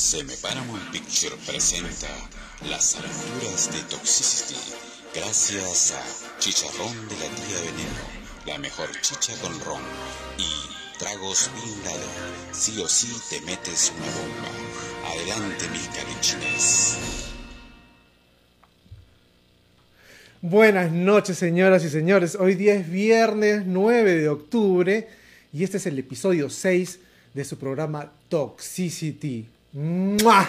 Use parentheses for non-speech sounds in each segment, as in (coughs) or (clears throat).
Seme Paramount Picture presenta Las aventuras de Toxicity gracias a Chicharrón de la Tía Veneno, la mejor chicha con ron y Tragos Bin Laden. Sí o sí te metes una bomba. Adelante mis carichines. Buenas noches, señoras y señores. Hoy día es viernes 9 de octubre y este es el episodio 6 de su programa Toxicity. ¡Mua!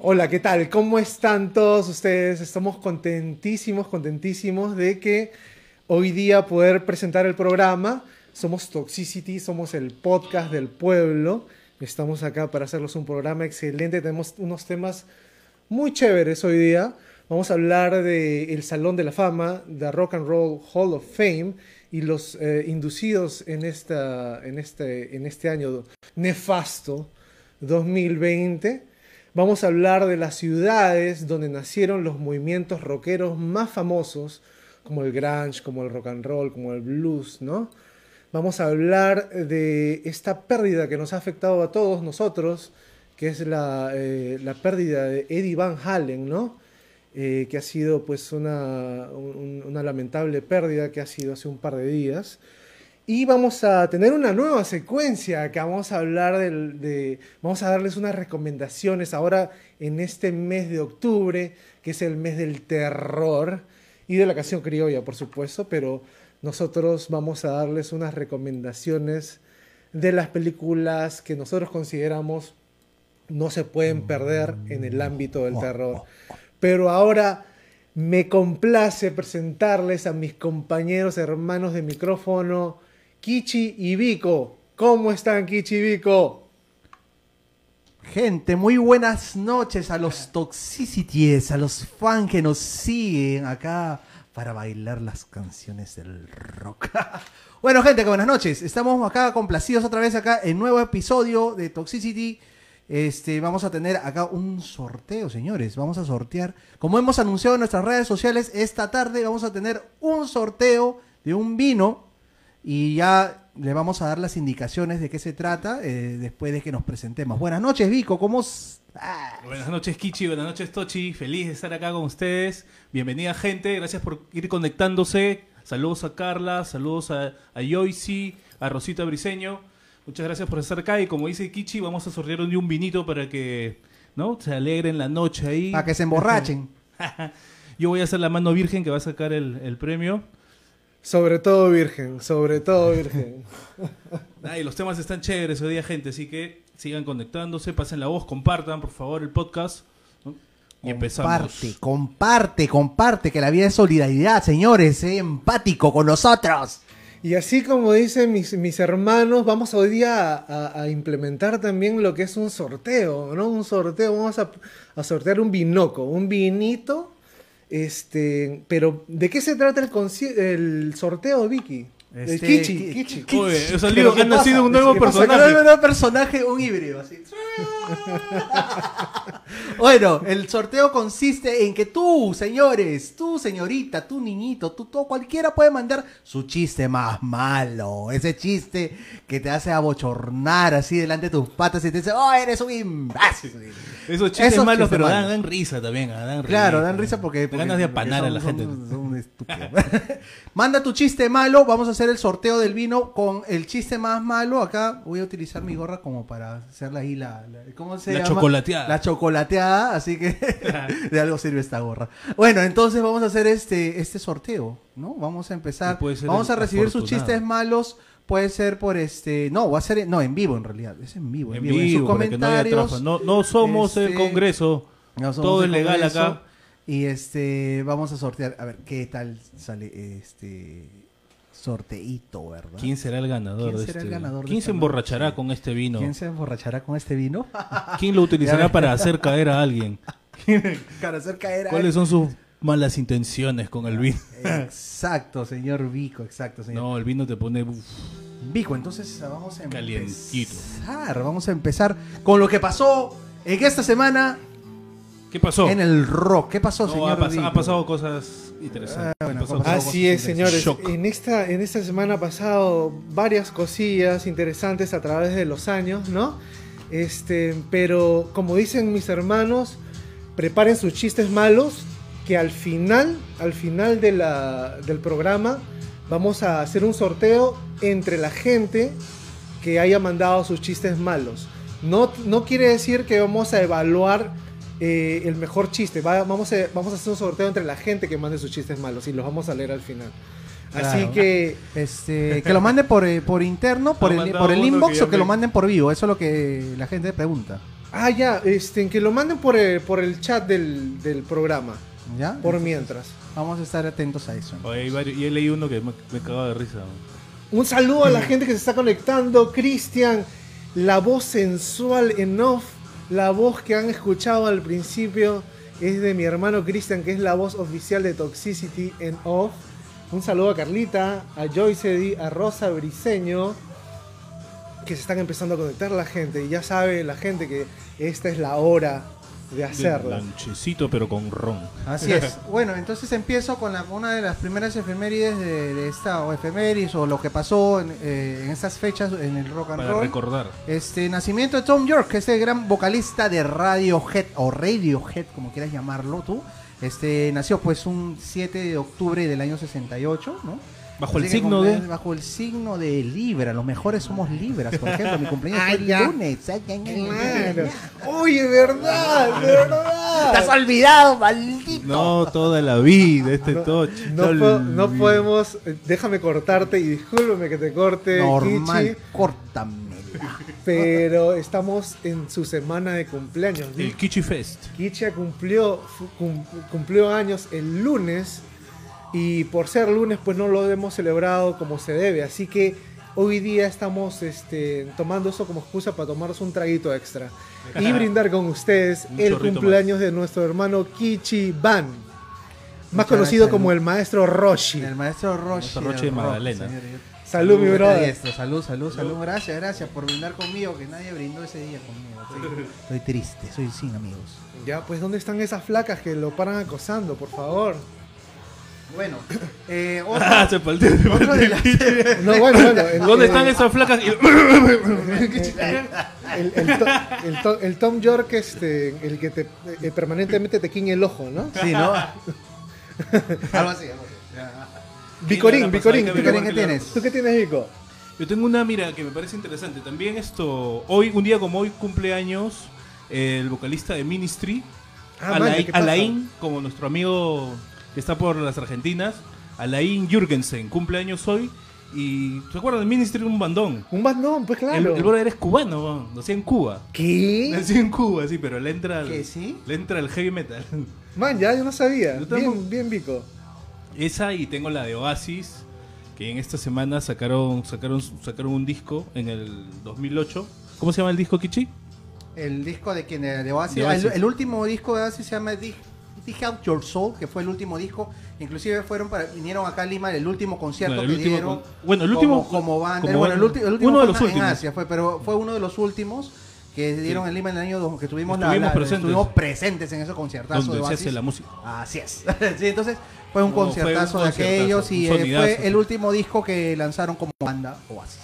Hola, ¿qué tal? ¿Cómo están todos ustedes? Estamos contentísimos, contentísimos de que hoy día poder presentar el programa. Somos Toxicity, somos el podcast del pueblo. Estamos acá para hacerlos un programa excelente. Tenemos unos temas muy chéveres hoy día. Vamos a hablar del Salón de la Fama, de Rock and Roll Hall of Fame y los eh, inducidos en, esta, en, este, en este año nefasto 2020. Vamos a hablar de las ciudades donde nacieron los movimientos rockeros más famosos, como el grunge, como el rock and roll, como el blues, ¿no? Vamos a hablar de esta pérdida que nos ha afectado a todos nosotros, que es la, eh, la pérdida de Eddie Van Halen, ¿no? Eh, que ha sido pues una, un- una lamentable pérdida que ha sido hace un par de días. Y vamos a tener una nueva secuencia que vamos a hablar del, de, vamos a darles unas recomendaciones ahora en este mes de octubre, que es el mes del terror y de la canción criolla, por supuesto, pero nosotros vamos a darles unas recomendaciones de las películas que nosotros consideramos no se pueden perder en el ámbito del terror. Pero ahora me complace presentarles a mis compañeros hermanos de micrófono, Kichi y Vico. ¿Cómo están, Kichi y Vico? Gente, muy buenas noches a los Toxicities, a los fans que nos siguen acá para bailar las canciones del rock. (laughs) bueno, gente, buenas noches. Estamos acá complacidos otra vez acá en nuevo episodio de Toxicity. Este, vamos a tener acá un sorteo, señores. Vamos a sortear, como hemos anunciado en nuestras redes sociales, esta tarde vamos a tener un sorteo de un vino y ya le vamos a dar las indicaciones de qué se trata eh, después de que nos presentemos. Buenas noches, Vico. ¿Cómo? Ah, Buenas noches, Kichi. Buenas noches, Tochi. Feliz de estar acá con ustedes. Bienvenida, gente. Gracias por ir conectándose. Saludos a Carla, saludos a, a Joyce, a Rosita Briseño. Muchas gracias por estar acá. Y como dice Kichi, vamos a sortear un, un vinito para que no se alegren la noche ahí. para que se emborrachen. (laughs) Yo voy a hacer la mano virgen que va a sacar el, el premio. Sobre todo virgen, sobre todo virgen. (laughs) Ay, los temas están chéveres hoy día, gente. Así que sigan conectándose, pasen la voz, compartan, por favor, el podcast. ¿no? Y empezamos. Comparte, comparte, comparte, que la vida es solidaridad, señores. Sé empático con nosotros. Y así como dicen mis, mis hermanos, vamos hoy día a, a- a implementar también lo que es un sorteo, ¿no? Un sorteo, vamos a, a sortear un vinoco, un vinito. Este, pero ¿de qué se trata el, el sorteo, Vicky? el Este, Kichi, Ki- Kichi. Oye, ha salido, ¿Qué ha nacido un nuevo personaje. Un nuevo personaje, un híbrido, así. (laughs) bueno, el sorteo consiste en que tú, señores, tú, señorita, tú, niñito, tú, todo, cualquiera puede mandar su chiste más malo. Ese chiste que te hace abochornar así delante de tus patas y te dice, oh, eres un imbécil. Esos chistes Esos malos, chistes pero dan, malos. dan risa también. ah, Dan Claro, risa. dan risa porque... Porque- ganas de apanar a son- la gente. son- son estúpidos. (laughs) Manda tu chiste malo, vamos a hacer el sorteo del vino con el chiste más malo. Acá voy a utilizar mi gorra como para hacerla ahí la... la- ¿Cómo se La llama? chocolateada. La chocolateada, así que (laughs) de algo sirve esta gorra. Bueno, entonces vamos a hacer este, este sorteo, ¿no? Vamos a empezar. Vamos a recibir sus chistes malos. Puede ser por este... No, va a ser... No, en vivo en realidad. Es en vivo. En, En vivo. En sus no comentarios. No, no somos el este, Congreso. no somos Todo es legal acá. Y este, vamos a sortear, a ver qué tal sale este sorteito, ¿verdad? ¿Quién será el ganador ¿Quién de el este? ganador ¿Quién se emborrachará noche? con este vino? ¿Quién se emborrachará con este vino? (laughs) ¿Quién lo utilizará para hacer caer a alguien? (laughs) Para hacer caer a ¿Cuáles son sus malas intenciones con el vino. Exacto, señor Vico, exacto, señor. No, el vino te pone... uf, Vico, entonces vamos a Calientito. empezar. Vamos a empezar con lo que pasó en esta semana ¿Qué pasó? en el rock. ¿Qué pasó, No, señor ha, pas- Vico? ha pasado cosas interesantes. Ah, bueno, Así es, señores. Shock. En esta, en esta semana ha pasado varias cosillas interesantes a través de los años, ¿no? Este, pero como dicen mis hermanos, preparen sus chistes malos, que al final, al final de la- del programa, vamos a hacer un sorteo entre la gente que haya mandado sus chistes malos. No, no quiere decir que vamos a evaluar eh, el mejor chiste. Va- vamos, a, vamos a hacer un sorteo entre la gente que mande sus chistes malos y los vamos a leer al final. Así que Este, que lo manden por, eh, por interno, por el, por el inbox que o que lo me- manden por vivo. Eso es lo que la gente pregunta. Ah, ya, este, que lo manden por el, por el chat del, del programa, ¿Ya? por mientras. Vamos a estar atentos a eso. Oye, hay varios- y leí uno que me, me cagaba de risa. Un saludo a la (clears throat) gente que se está conectando, Cristian, la voz sensual en off, la voz que han escuchado al principio es de mi hermano Cristian, que es la voz oficial de Toxicity en off. Un saludo a Carlita, a Joyce Eddy, a Rosa Briseño, que se están empezando a conectar la gente. Y ya sabe la gente que esta es la hora de hacerla. Lanchecito, pero con ron. Así es. (laughs) Bueno, entonces empiezo con la- una de las primeras efemérides de, de esta, o efemérides, o lo que pasó en, eh, en estas fechas en el rock and Para roll. recordar. Este nacimiento de Tom York, este gran vocalista de Radiohead, o Radiohead, como quieras llamarlo tú. Este nació pues un 7 de octubre del año 68, ¿no? Bajo el Así signo de... Bajo el signo de Libra. Los mejores somos Libras. Por ejemplo, mi cumpleaños fue el lunes. Ay, ay, ay, ay, Claro. ay. Oye, verdad, de verdad. Te has olvidado, maldito. No, toda la vida, este No, toche. No, po- no podemos. eh, Déjame cortarte y discúlpeme que te corte, Normal, Kichi, córtamela. pero estamos en su semana de cumpleaños. El Kichi Fest. Kichi cumplió, cum- cumplió años el lunes y por ser lunes pues no lo hemos celebrado como se debe. Así que hoy día estamos este, tomando eso como excusa para tomarnos un traguito extra y (laughs) brindar con ustedes Un el cumpleaños de nuestro hermano Kichi Ban. Más Muchas conocido gracias. como el maestro Roshi. El maestro Roche. Maestro Roche de Magdalena. Salud, mi brother. Salud, salud, salud. Gracias, gracias por brindar conmigo, que nadie brindó ese día conmigo. Estoy, (laughs) estoy triste, soy sin amigos. Ya, pues, ¿dónde están esas flacas que lo paran acosando, por favor? Bueno, (coughs) eh, Ah, (laughs) otra, se de (laughs) No, bueno, bueno. (laughs) el- ¿Dónde el- están esas flacas? El, el to- el to- el Tom York, este, el que te, eh, permanentemente te quiñe el ojo, ¿no? Sí, ¿no? algo así, algo así. Vicorín, Vicorín, Vicorín. ¿qué tienes? ¿Tú qué tienes, Vico? Yo tengo una, mira, que me parece interesante. También esto, hoy, un día como hoy, cumpleaños el vocalista de Ministry, Ah. Alain, como nuestro amigo que está por las Argentinas, Alain Jürgensen, cumpleaños hoy. Y ¿se acuerdan de Ministry? Un bandón. Un bandón, pues El, claro. el brother es cubano, nació en Cuba. ¿Qué? Nació en Cuba, sí, pero le entra al, ¿Qué, sí? le entra el heavy metal. Man, ya, yo no sabía. Yo tampoco. Bien, bien, Vico. Esa y tengo la de Oasis, que en esta semana sacaron, sacaron, sacaron un disco en el 2008. ¿Cómo se llama el disco, Kichi? El disco de quien de Oasis, De Oasis. El, el último disco de Oasis se llama Dig, Dig Out Your Soul, que fue el último disco. Inclusive fueron para, vinieron acá a Lima el último concierto Claro, que último dieron. con- bueno, el último como, como banda. como bueno, el, banda. ulti- el último Uno de los en últimos. Asia, fue, pero fue uno de los últimos que dieron en Lima en el año dos- que tuvimos, la- Estuvimos la- presentes. estuvimos presentes en ese conciertazo Donde de se Oasis. hace la música. Así es. (laughs) sí, entonces fue un No, fue un conciertazo de conciertazo, aquellos y eh, sonidazo. fue el último disco que lanzaron como banda Oasis.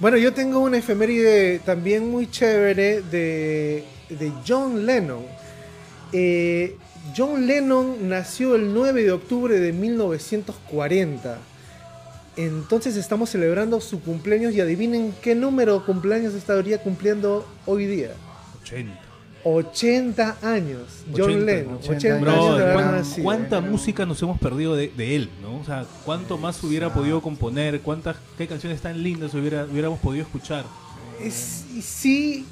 Bueno, yo tengo una efeméride también muy chévere de, de John Lennon. Eh, John Lennon nació el 9 de octubre de 1940. Entonces estamos celebrando su cumpleaños y adivinen qué número de cumpleaños estaría cumpliendo hoy día. 80. 80 años. John 80, Lennon. 80 80 años. años de Bro, haber ¿cuán- nacido. ¿Cuánta música nos hemos perdido de, de él? ¿no? O sea, ¿cuánto más hubiera podido componer? ¿Cuántas qué canciones tan lindas hubiera, hubiéramos podido escuchar? Es- sí,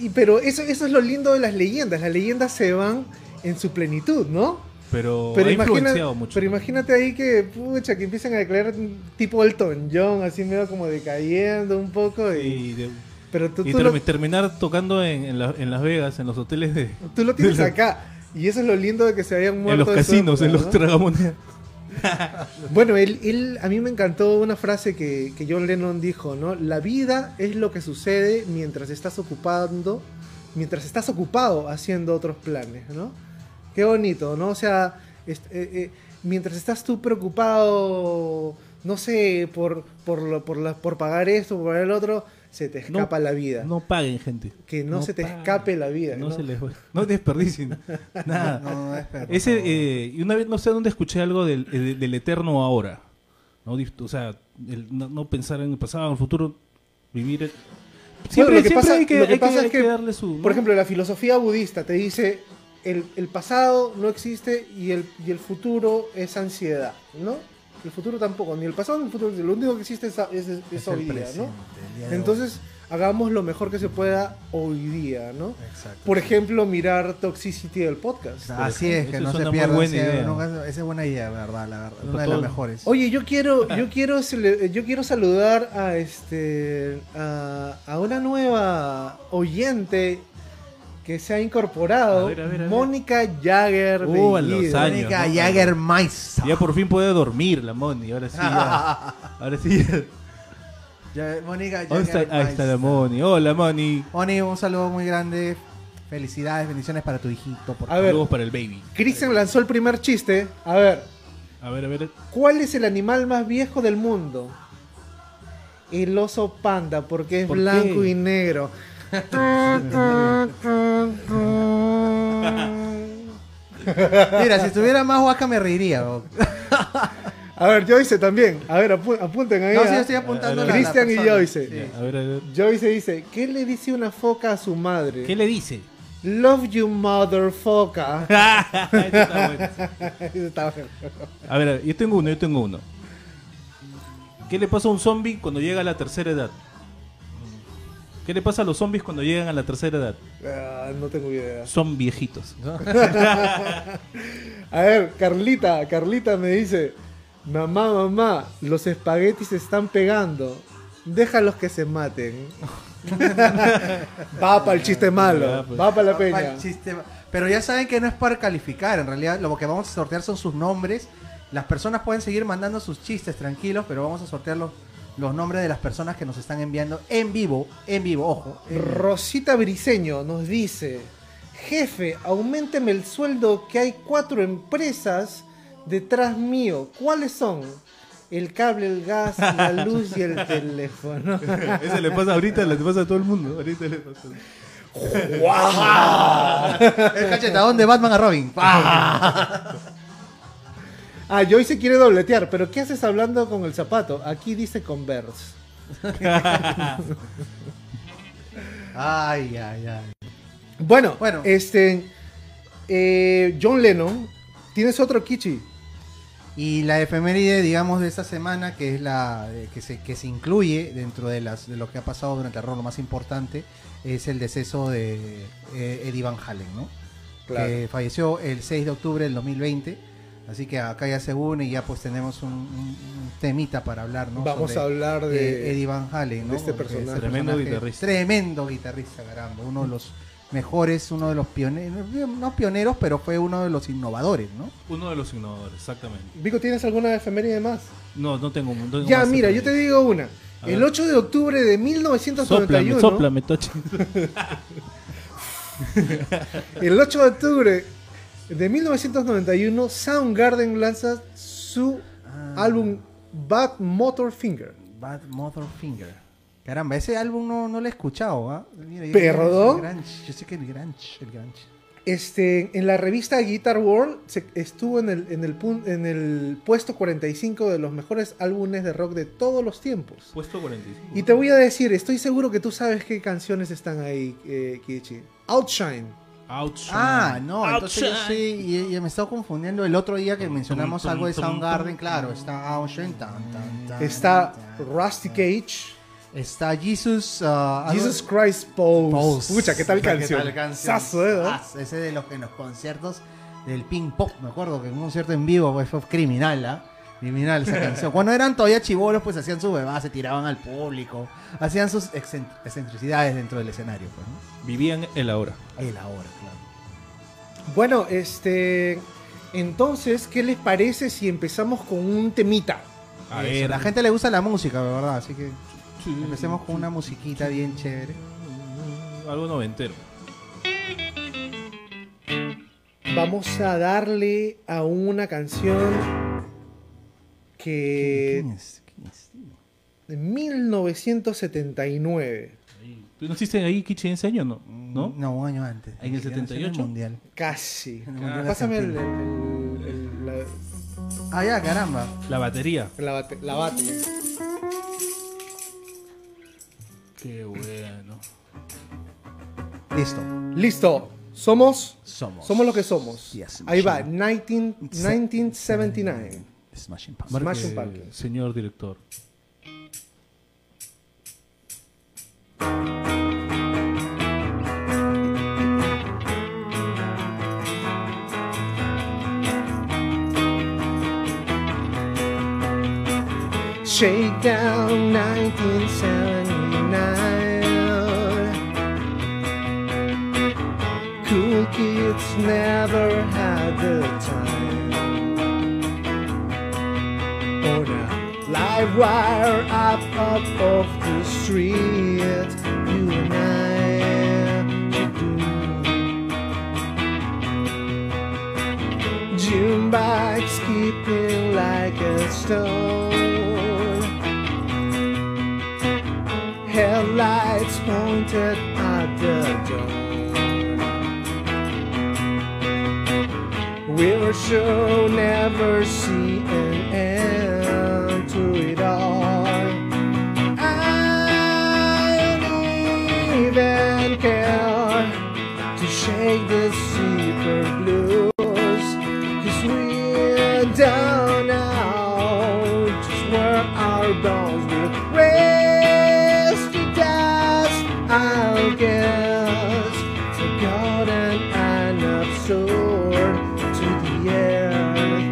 y- pero eso, eso es lo lindo de las leyendas. Las leyendas se van en su plenitud, ¿no? Pero, Pero, ha imagina- mucho. pero imagínate ahí que, pucha, que empiezan a declarar tipo Elton John, así medio como decayendo un poco. Y, y de- pero tú, y tú termi- lo, terminar tocando en, en la- en Las Vegas, en los hoteles de... tú lo (laughs) tienes de la- acá. Y eso es lo lindo de que se hayan muerto. En los casinos, en los tragamonedas. (laughs) Bueno, él, él- a mí me encantó una frase que, que John Lennon dijo, ¿no? La vida es lo que sucede mientras estás ocupando, mientras estás ocupado haciendo otros planes, ¿no? Qué bonito, ¿no? O sea, eh, eh, mientras estás tú preocupado, no sé, por, por, lo- por, por pagar esto, por pagar el otro, se te escapa la vida. No paguen, gente. que no, se te paguen. escape la vida. No, ¿no? se les (laughs) no desperdicien (laughs) nada. No, no, Ese, eh, y una vez no sé dónde escuché algo del, eh, del eterno ahora. ¿no? O sea, el no, no pensar en el pasado, en el futuro, vivir. el- Siempre, lo que siempre pasa- hay que, lo que hay que- pasa es que que, darle su. ¿no? Por ejemplo, la filosofía budista te dice el, el pasado no existe y el, y el futuro es ansiedad, ¿no? El futuro tampoco, ni el pasado ni el futuro, lo único que existe es, es- es Es hoy el día, ¿no? el día de Entonces, hagamos lo mejor que se pueda hoy día, ¿no? Exacto. Por ejemplo, mirar Toxicity del podcast. Así es, que Eso es no se pierda. buena idea. esa es buena idea, verdad, la verdad. Una de las mejores. Oye, yo quiero, yo quiero, yo quiero saludar a este, a, a una nueva oyente que se ha incorporado, A ver, a ver, a ver. Mónica Jagger. Uh, los años. Mónica ¿no? Jagermeister. Ya por fin puede dormir la Moni, ahora sí. ya. (laughs) ahora sí. ya. Ya- Mónica está, ahí está la Moni. Hola, Moni. Moni, un saludo muy grande. Felicidades, bendiciones para tu hijito. Por A ver. Saludos para el baby. Cristian lanzó el primer chiste. A ver, A ver, a ver. ¿cuál es el animal más viejo del mundo? El oso panda, porque es ¿Por blanco qué? y negro. Mira, si estuviera más huaca me reiría. bro. A ver, Joyce también. A ver, apu- apunten ahí. No, sí, yo estoy apuntando. A ver, la Cristian y persona. Joyce. Sí. A ver, a ver. Joyce dice, ¿qué le dice una foca a su madre? ¿Qué le dice? Love you, motherfucker. (laughs) Eso está bueno. (laughs) Eso está bueno. A ver, yo tengo uno, yo tengo uno. ¿Qué le pasa a un zombie cuando llega a la tercera edad? ¿Qué le pasa a los zombies cuando llegan a la tercera edad? Ah, no tengo idea. Son viejitos. (laughs) A ver, Carlita, Carlita me dice, mamá, mamá, los espaguetis se están pegando. Déjalos que se maten. (laughs) va para el chiste malo, pues. va para la peña. el chiste- Pero ya saben que no es para calificar. En realidad, lo que vamos a sortear son sus nombres. Las personas pueden seguir mandando sus chistes tranquilos, pero vamos a sortear los, nombres de las personas que nos están enviando en vivo. En vivo, ojo. en vivo. Rosita Briseño nos dice, jefe, aumenteme el sueldo que hay cuatro empresas detrás mío. ¿Cuáles son? El cable, el gas, la (laughs) luz y el teléfono. (laughs) Ese le pasa ahorita, le pasa a todo el mundo. Ahorita le pasa. (laughs) El cachetadón de Batman a Robin. Ah, Joyce quiere dobletear, pero ¿qué haces hablando con el zapato? Aquí dice Converse. (laughs) Ay, ay, ay. Bueno, Bueno. este. eh, John Lennon, tienes otro Kichi. Y la efeméride, digamos, de esta semana, que es la eh, que se, que se incluye dentro de, las, de lo que ha pasado durante el rol, lo más importante, es el deceso de eh, Eddie Van Halen, ¿no? Claro. Que falleció el 6 de octubre del 2020. Así que acá ya se une y ya pues tenemos un, temita para hablar, ¿no? Vamos Sobre, a hablar eh, de. Eddie Van Halen, ¿no? de este personaje. Tremendo guitarrista. Tremendo guitarrista, caramba. Uno de los mejores, uno de los pioneros, no pioneros, pero fue uno de los innovadores, ¿no? Uno de los innovadores, exactamente. Vico, ¿tienes alguna efeméride más? No, no tengo. no tengo Ya, más mira, yo te digo una. A El ver. 8 de octubre de 1991. Sóplame, sóplame, Tochi. (laughs) El 8 de octubre de 1991, Soundgarden lanza su Ah. álbum Bad Motor Finger. Bad Mother Finger. Caramba, ese álbum no, no lo he escuchado, ¿ah? ¿Perdón? Yo sé que el grunge, el. Este, en la revista Guitar World se- estuvo en el, en, el, pun- en el puesto 45 de los mejores álbumes de rock de todos los tiempos. Puesto 45. Y te voy a decir, estoy seguro que tú sabes qué canciones están ahí, eh, Kichi. Outshine. Outshine. Ah, no, entonces yo sí, y, y me estaba confundiendo el otro día que mencionamos tum, algo de Soundgarden, claro, está Outshine, tan, tan, tan, Está tan. Rusty Cage. Está Jesus, algo- Jesus Christ Pose. Pose. Pucha, ¿qué tal canción? ¿Qué tal canción? Sazo, ¿eh? Ah, ese de los que en los conciertos del ping pong, me acuerdo que en un concierto en vivo pues, fue criminal, ¿ah? Criminal esa canción. Cuando eran todavía chivolos, pues hacían su bebada, se tiraban al público, hacían sus excent- excentricidades dentro del escenario, pues, ¿no? Vivían el ahora. El ahora, claro. Bueno, este. Entonces, ¿qué les parece si empezamos con un temita? A Eso, ver, la gente le gusta la música, de verdad, así que sí, empecemos con una musiquita bien chévere. Algo noventero. Vamos a darle a una canción que. ¿Quién es? ¿Quién es? de 1979. ¿Tú naciste ahí, Kichi, en ese año, no? ¿No? No, un año antes. ¿En el Que nació 78? mundial. Casi. En el Mundial Pásame el, el- el- el- Ah, ya, caramba. La batería. la, la bate- la bate. Qué bueno. Listo. Listo. Somos. Somos. Somos lo que somos. Yes, Ahí va. machine. 19 1979. Smashing Pumpkins. Smashing Eh, Pumpkins. señor director. Shakedown 1979. Cool kids never live wire up up off the street, you and I should do. June bikes keeping like a stone. Headlights pointed at the door. We'll sure never see bones will rest to dust. I'll guess forgotten and absorbed to the earth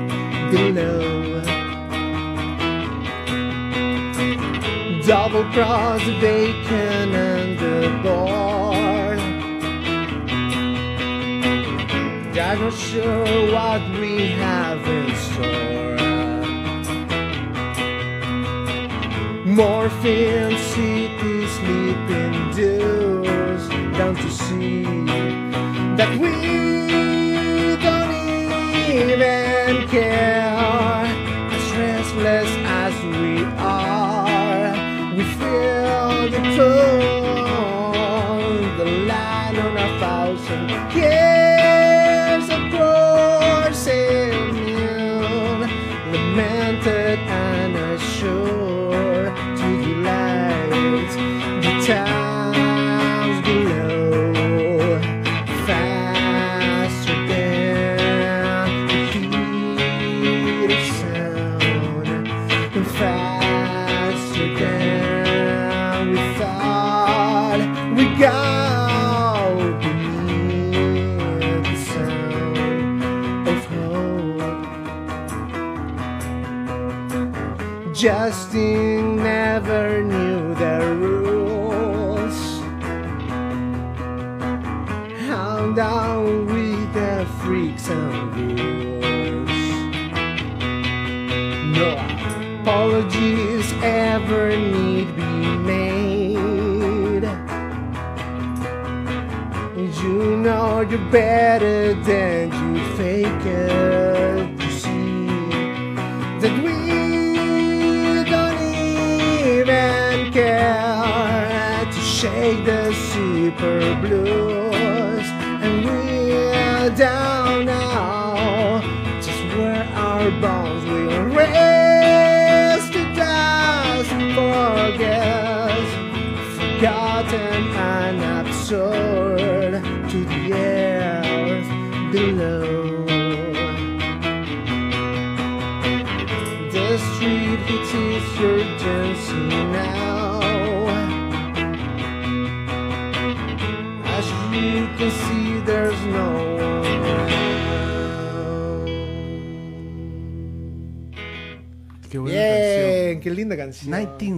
below. Double cross the bacon and the board. I'm not sure what we have Morphine city sleeping dews down to see that we don't even care. As restless as we are, we feel the tone,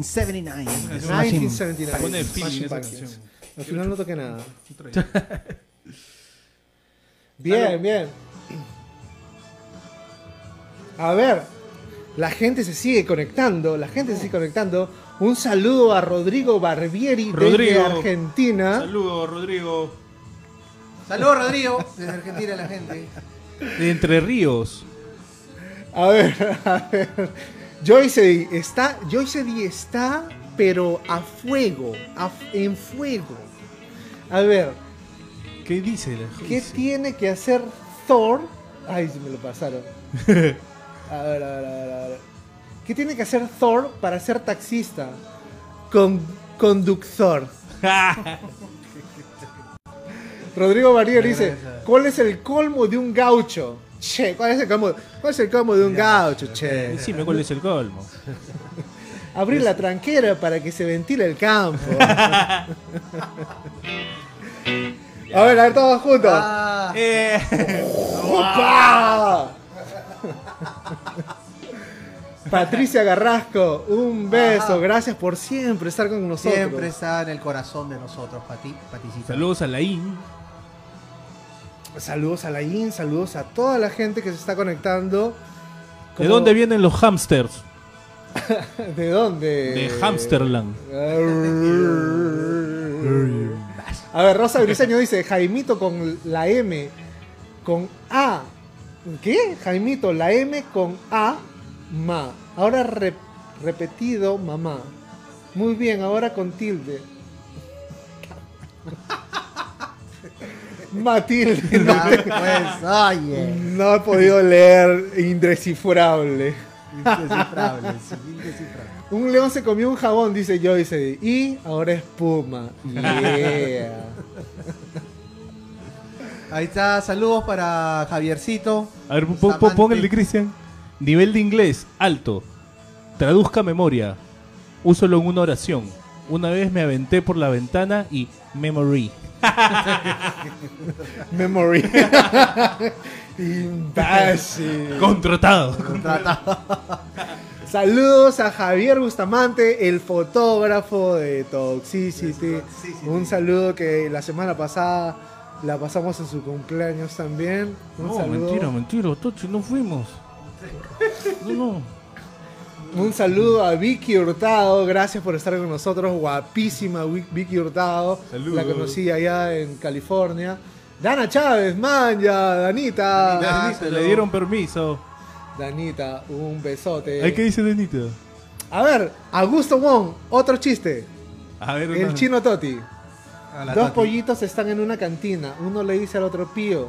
1979. canción. Smashing 1979. Pone feeling Smashing esa Pumpkins. canción. Al final no toqué nada. (laughs) Bien, bien. A ver, la gente se sigue conectando, la gente se sigue conectando. Un saludo a Rodrigo Barbieri Rodrigo. desde Argentina. Saludos, Rodrigo. Saludos, Rodrigo. Desde Argentina la gente. De Entre Ríos. A ver, (laughs) a ver. Joyce está, Joyce D está, pero a fuego, a- en fuego. A ver, ¿Qué dice la ¿qué Joyce? tiene que hacer Thor? Ay, se me lo pasaron. (laughs) A ver, a ver, a ver, a ver. ¿Qué tiene que hacer Thor para ser taxista? Con conductor. (laughs) Rodrigo Barrier dice, ¿cuál es el colmo de un gaucho? Che, ¿cuál es el colmo, cuál es el colmo de un gaucho? Che. Decime cuál es el colmo. (laughs) Abrir la tranquera para que se ventile el campo. (laughs) A ver, a ver, todos juntos. Ah, (laughs) Eh, ¡Opa! Patricia Garrasco, un beso. Ajá. Gracias por siempre estar con nosotros. siempre está en el corazón de nosotros, Pati, Paticita. saludos a Laín. Saludos a Laín, saludos a toda la gente que se está conectando. ¿De Como- dónde vienen los hamsters? (laughs) ¿De dónde? De Hamsterland. (laughs) A ver, Rosa Briseño dice, Jaimito con la M, con A. ¿Qué? Jaimito, la M con A, ma. Ahora re- repetido, mamá. Muy bien, ahora con tilde. Matilde, (laughs) no, Ah, pues, oye. no he podido leer indescifrable. Indescifrable, sí, indescifrable. Un león se comió un jabón, dice Joyce. Y ahora es Puma. Yeah. Ahí está, saludos para Javiercito. A ver, pon, el de. Cristian. Nivel de inglés, alto. Traduzca memoria. Úsalo en una oración. Una vez me aventé por la ventana y memory. (laughs) Memory. (laughs) Imbécil. Contratado. Saludos a Javier Bustamante, el fotógrafo de Toxicity. Toxicity. Un saludo que la semana pasada la pasamos en su cumpleaños también. Un No, saludo. mentira, mentira, Tochi, no fuimos. No, no. Un saludo a Vicky Hurtado, gracias por estar con nosotros, guapísima Vic- Vicky Hurtado, Saludos. la conocí allá en California. Dana Chávez, man, ya, Danita. Danita. Le dieron permiso. Danita, un besote. Ay, ¿Qué dice Denita? A ver, Augusto Wong, otro chiste. A ver, El no. chino Toti. Dos Tati. pollitos están en una cantina. Uno le dice al otro pío.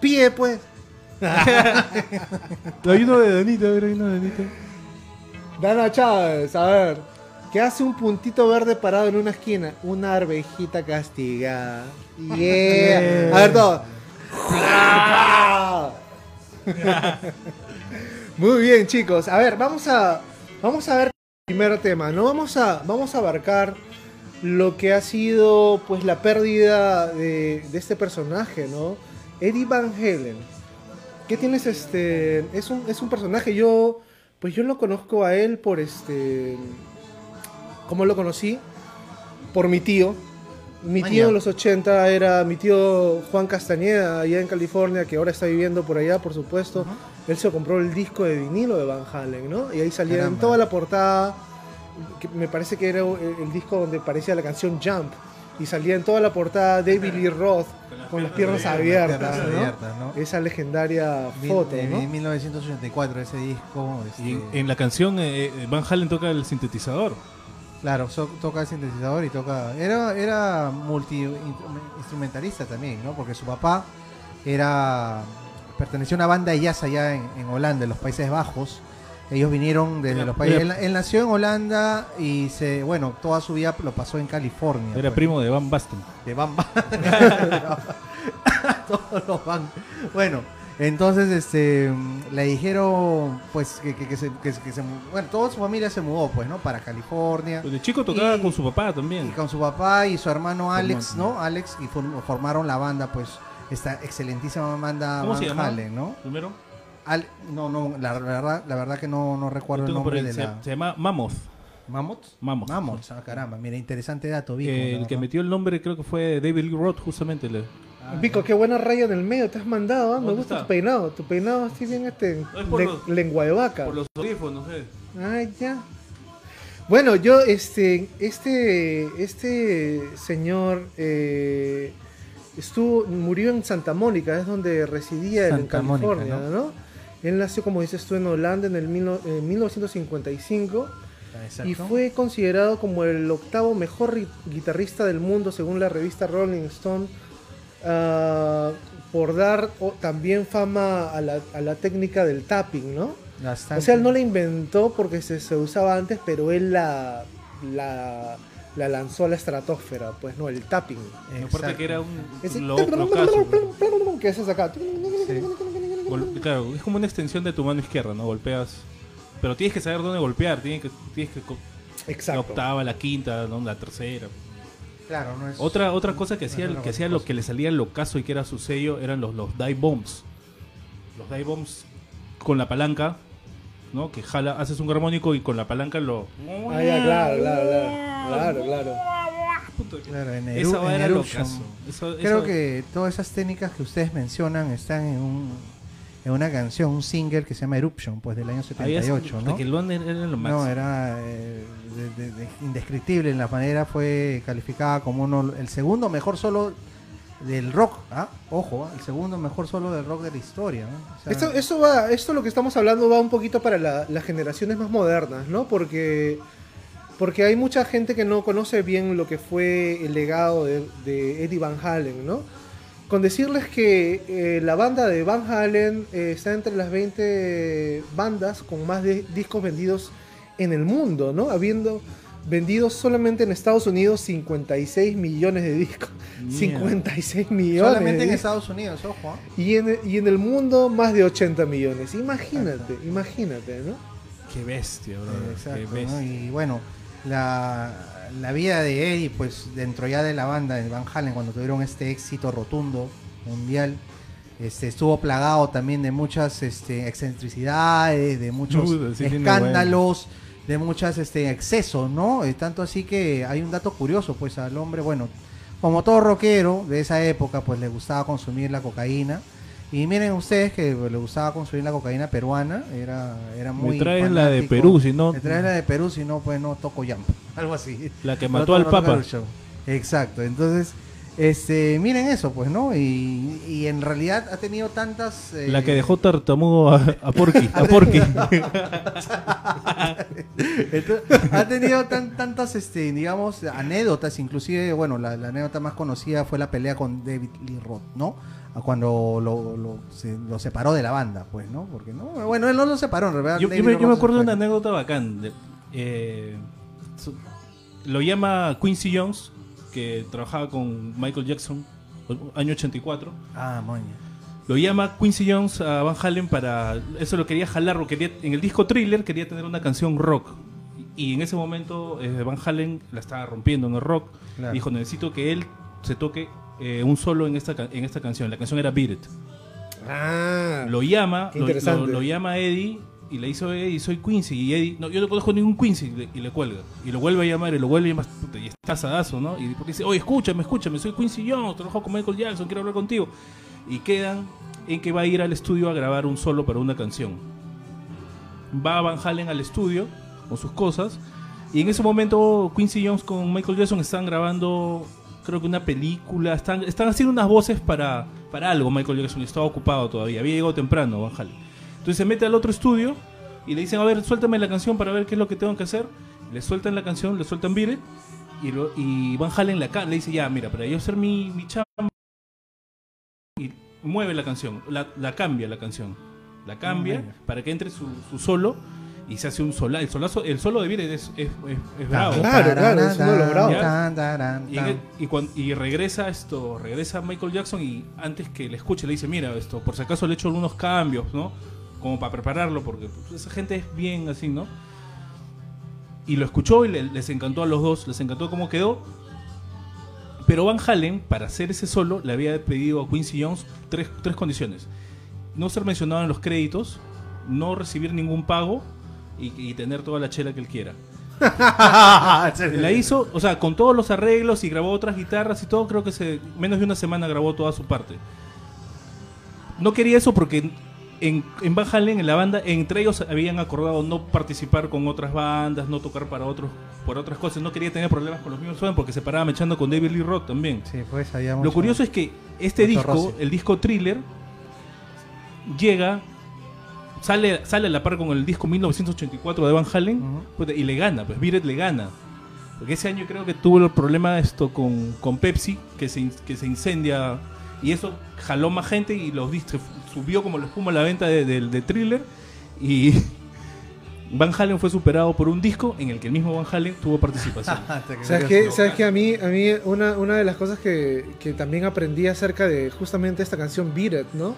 Píe pues. (laughs) Hay uno de Denita, a ver, hay uno de Denita. Dana Chávez, a ver. ¿Qué hace un puntito verde parado en una esquina? Una arvejita castigada. Yeah. (laughs) A ver todo. Muy bien, chicos. A ver, vamos a vamos a ver el primer tema, ¿no? Vamos a vamos a abarcar lo que ha sido pues la pérdida de, de este personaje, ¿no? Eddie Van Halen. ¿Qué tienes este es un es un personaje yo pues yo lo conozco a él por este ¿Cómo lo conocí? Por mi tío. Mi tío en los 80 era mi tío Juan Castañeda, allá en California, que ahora está viviendo por allá, por supuesto. Él se compró el disco de vinilo de Van Halen, ¿no? Y ahí salía en toda la portada, que me parece que era el, el disco donde parecía la canción Jump. Y salía en toda la portada David Lee Roth con las piernas abiertas, piernas ¿no? abiertas, ¿no? Esa legendaria Mil- foto, en, ¿no? en 1984 ese disco. este, Y en, en la canción eh, eh, Van Halen toca el sintetizador. Claro, so- toca el sintetizador y toca. Era, era multi instrumentalista también, ¿no? Porque su papá era perteneció a una banda de jazz allá en, en Holanda, en los Países Bajos. Ellos vinieron desde Era- los países. Él, él nació en Holanda y se, bueno, toda su vida lo pasó en California. Era pues. primo de Van Basten. de Bamba. (laughs) Todos los van. Bueno, entonces este le dijeron pues que, que- que se, que se- que se mu- bueno, toda su familia se mudó pues, ¿no? Para California. Pues de chico tocaba Y- con su papá Y también. con su papá y su hermano Alex. ¿no? Alex y form- formaron la banda pues esta excelentísima banda ¿Cómo se Van llama? Halen, ¿no? Primero. Al- no, no, la, la verdad, la verdad que no, no recuerdo el nombre de se, la se llama Mammoth. Mammoth. Mammoth. Mammoth, ah, caramba, mira, interesante dato, Vico, Eh, el que metió el nombre creo que fue David Lee Roth, justamente. le- Vico, qué buena raya en el medio te has mandado, ¿ah? me ¿Dónde gusta está? tu peinado, tu peinado así bien este, No es por le- los- lengua de vaca. Por los audífonos, eh. Ay, ya. Bueno, yo, este, este, este señor eh, estuvo, murió en Santa Mónica, es donde residía en Mónica, California, ¿no? ¿no? Él nació, como dices tú, en Holanda en el mil no- en 1955 y Exacto. fue considerado como el octavo mejor ri- guitarrista del mundo según la revista Rolling Stone ah, por dar también fama a la, a la técnica del tapping, ¿no? Bastante. O sea, él no la inventó porque se, se usaba antes, pero él la, la, la lanzó a la estratosfera, pues no, el tapping. Aparte Exacto. que era un Ese- lo- locazo, ¿no? ¿Qué haces acá? Claro, es como una extensión de tu mano izquierda, ¿no? Golpeas. Pero tienes que saber dónde golpear, tienes que, tienes que co- la Exacto. octava, la quinta, ¿no? la tercera. Claro, no es. Otra, otra cosa que hacía, que hacía lo que le salía el ocaso y que era su sello eran los, los dive bombs. Los dive bombs con la palanca, ¿no? Que jala, haces un armónico y con la palanca lo. Ah, ya, claro, claro, claro. Claro, claro. Claro, en, Esa Eru- va en era Eruption. Eso- Creo eso- que todas esas técnicas que ustedes mencionan están en un en una canción, un single que se llama Eruption, pues del año ahí es- 78, ¿no? que era lo máximo. No, era eh, de- de- de- indescriptible en la manera, fue calificada como uno, el segundo mejor solo del rock, ¿ah? Ojo, ¿ah? el segundo mejor solo del rock de la historia. ¿no? O sea, Esto, esto va, esto lo que estamos hablando va un poquito para la- las generaciones más modernas, ¿no? Porque, porque hay mucha gente que no conoce bien lo que fue el legado de, de Eddie Van Halen, ¿no? Con decirles que eh, la banda de Van Halen eh, está entre las 20 bandas con más de discos vendidos en el mundo, ¿no? Habiendo vendido solamente en Estados Unidos 56 millones de discos. Mierda. 56 millones. solamente en. Estados Unidos, ojo. ¿ah? Y en, y en el mundo más de 80 millones. Imagínate, imagínate, ¿no? Qué bestia, bro. Exacto, Qué ¿no? bestia. Y bueno, la, la vida de Eddie, pues dentro ya de la banda de Van Halen, cuando tuvieron este éxito rotundo mundial, este, estuvo plagado también de muchas este, excentricidades, de muchos sí escándalos, de muchas este, excesos, ¿no? Eh, tanto así que hay un dato curioso, pues al hombre, bueno, como todo rockero de esa época, pues le gustaba consumir la cocaína. Y miren ustedes que le gustaba consumir la cocaína peruana, era, era muy Me traes la de. Perú, si no. Me traes la de Perú, si no, pues no toco llampa. (laughs) Algo así. La que mató al no Papa. Exacto, entonces, este, miren eso, pues, ¿no? Y, y en realidad ha tenido tantas... eh, La que dejó tartamudo a, a Porky. (laughs) A Porky. (laughs) Entonces, ha tenido tan, tantas, este, digamos, anécdotas, inclusive, bueno, la, la anécdota más conocida fue la pelea con David Lee Roth, ¿no? A Cuando lo, lo, se- lo separó de la banda, pues, ¿no? Porque no, bueno, él no lo separó, en realidad. Yo, me, yo acuerdo de una anécdota bacán. de- eh, su- lo llama Quincy Jones, que trabajaba con Michael Jackson, año 84. Ah, moña. Lo llama Quincy Jones a Van Halen para. Eso lo quería jalar, lo quería, en el disco Thriller quería tener una canción rock. Y en ese momento eh, Van Halen la estaba rompiendo en el rock. Claro. Dijo: Necesito que él se toque eh, un solo en esta, en esta canción. La canción era Beat It. Ah, Lo llama, lo, interesante. lo- lo llama Eddie y le dice, Eddie, soy Quincy. Y Eddie, no, yo no conozco ningún Quincy. Y le, y le cuelga. Y lo vuelve a llamar y lo vuelve a llamar. y está asadazo, ¿no? Y dice, oye, escúchame, escúchame, soy Quincy Jones, trabajo con Michael Jackson, quiero hablar contigo. Y quedan en que va a ir al estudio a grabar un solo para una canción. Va Van Halen al estudio con sus cosas. Y en ese momento Quincy Jones con Michael Jackson están grabando, creo que una película. Están, están haciendo unas voces para, para algo. Michael Jackson estaba ocupado todavía. Había llegado temprano Van Halen. Entonces se mete al otro estudio y le dicen, a ver, suéltame la canción para ver qué es lo que tengo que hacer. Le sueltan la canción, le sueltan It, y, lo- y Van Halen la le dice, ya, mira, para yo hacer mi, mi chamba, y mueve la canción, la, la cambia la canción, la cambia mira. para que entre su, su solo y se hace un sola, el solazo, el solo de Beat It es, es, es- es bravo. Claro, claro, es uno de los bravos. Y, el- y, regresa esto, regresa Michael Jackson y antes que le escuche le dice, mira esto, por si acaso le he hecho algunos cambios, ¿no? Como para prepararlo, porque pues, esa gente es bien así, ¿no? Y lo escuchó y le- les encantó a los dos, les encantó cómo quedó. Pero Van Halen, para hacer ese solo, le había pedido a Quincy Jones tres, tres condiciones. No ser mencionado en los créditos, no recibir ningún pago y, y tener toda la chela que él quiera. (laughs) La hizo, o sea, con todos los arreglos y grabó otras guitarras y todo, creo que se menos de una semana grabó toda su parte. No quería eso porque en, en Van Halen, en la banda, entre ellos habían acordado no participar con otras bandas, no tocar para otros, por otras cosas. No quería tener problemas con los mismos fans porque se paraba echando con David Lee Roth también. Sí, pues. Lo curioso es que este disco, el disco Thriller, llega, sale, sale a la par con el disco 1984 de Van Halen y le gana, pues Beat It le gana. Porque ese año creo que tuvo el problema esto con, con Pepsi, que se, que se incendia y eso jaló más gente y los subió como la espuma la venta de, de- de Thriller y (laughs) Van Halen fue superado por un disco en el que el mismo Van Halen tuvo participación. (laughs) ¿Sabes qué? ¿Sabes qué? A mí, a mí una, una de las cosas que, que también aprendí acerca de justamente esta canción Beat It, ¿no?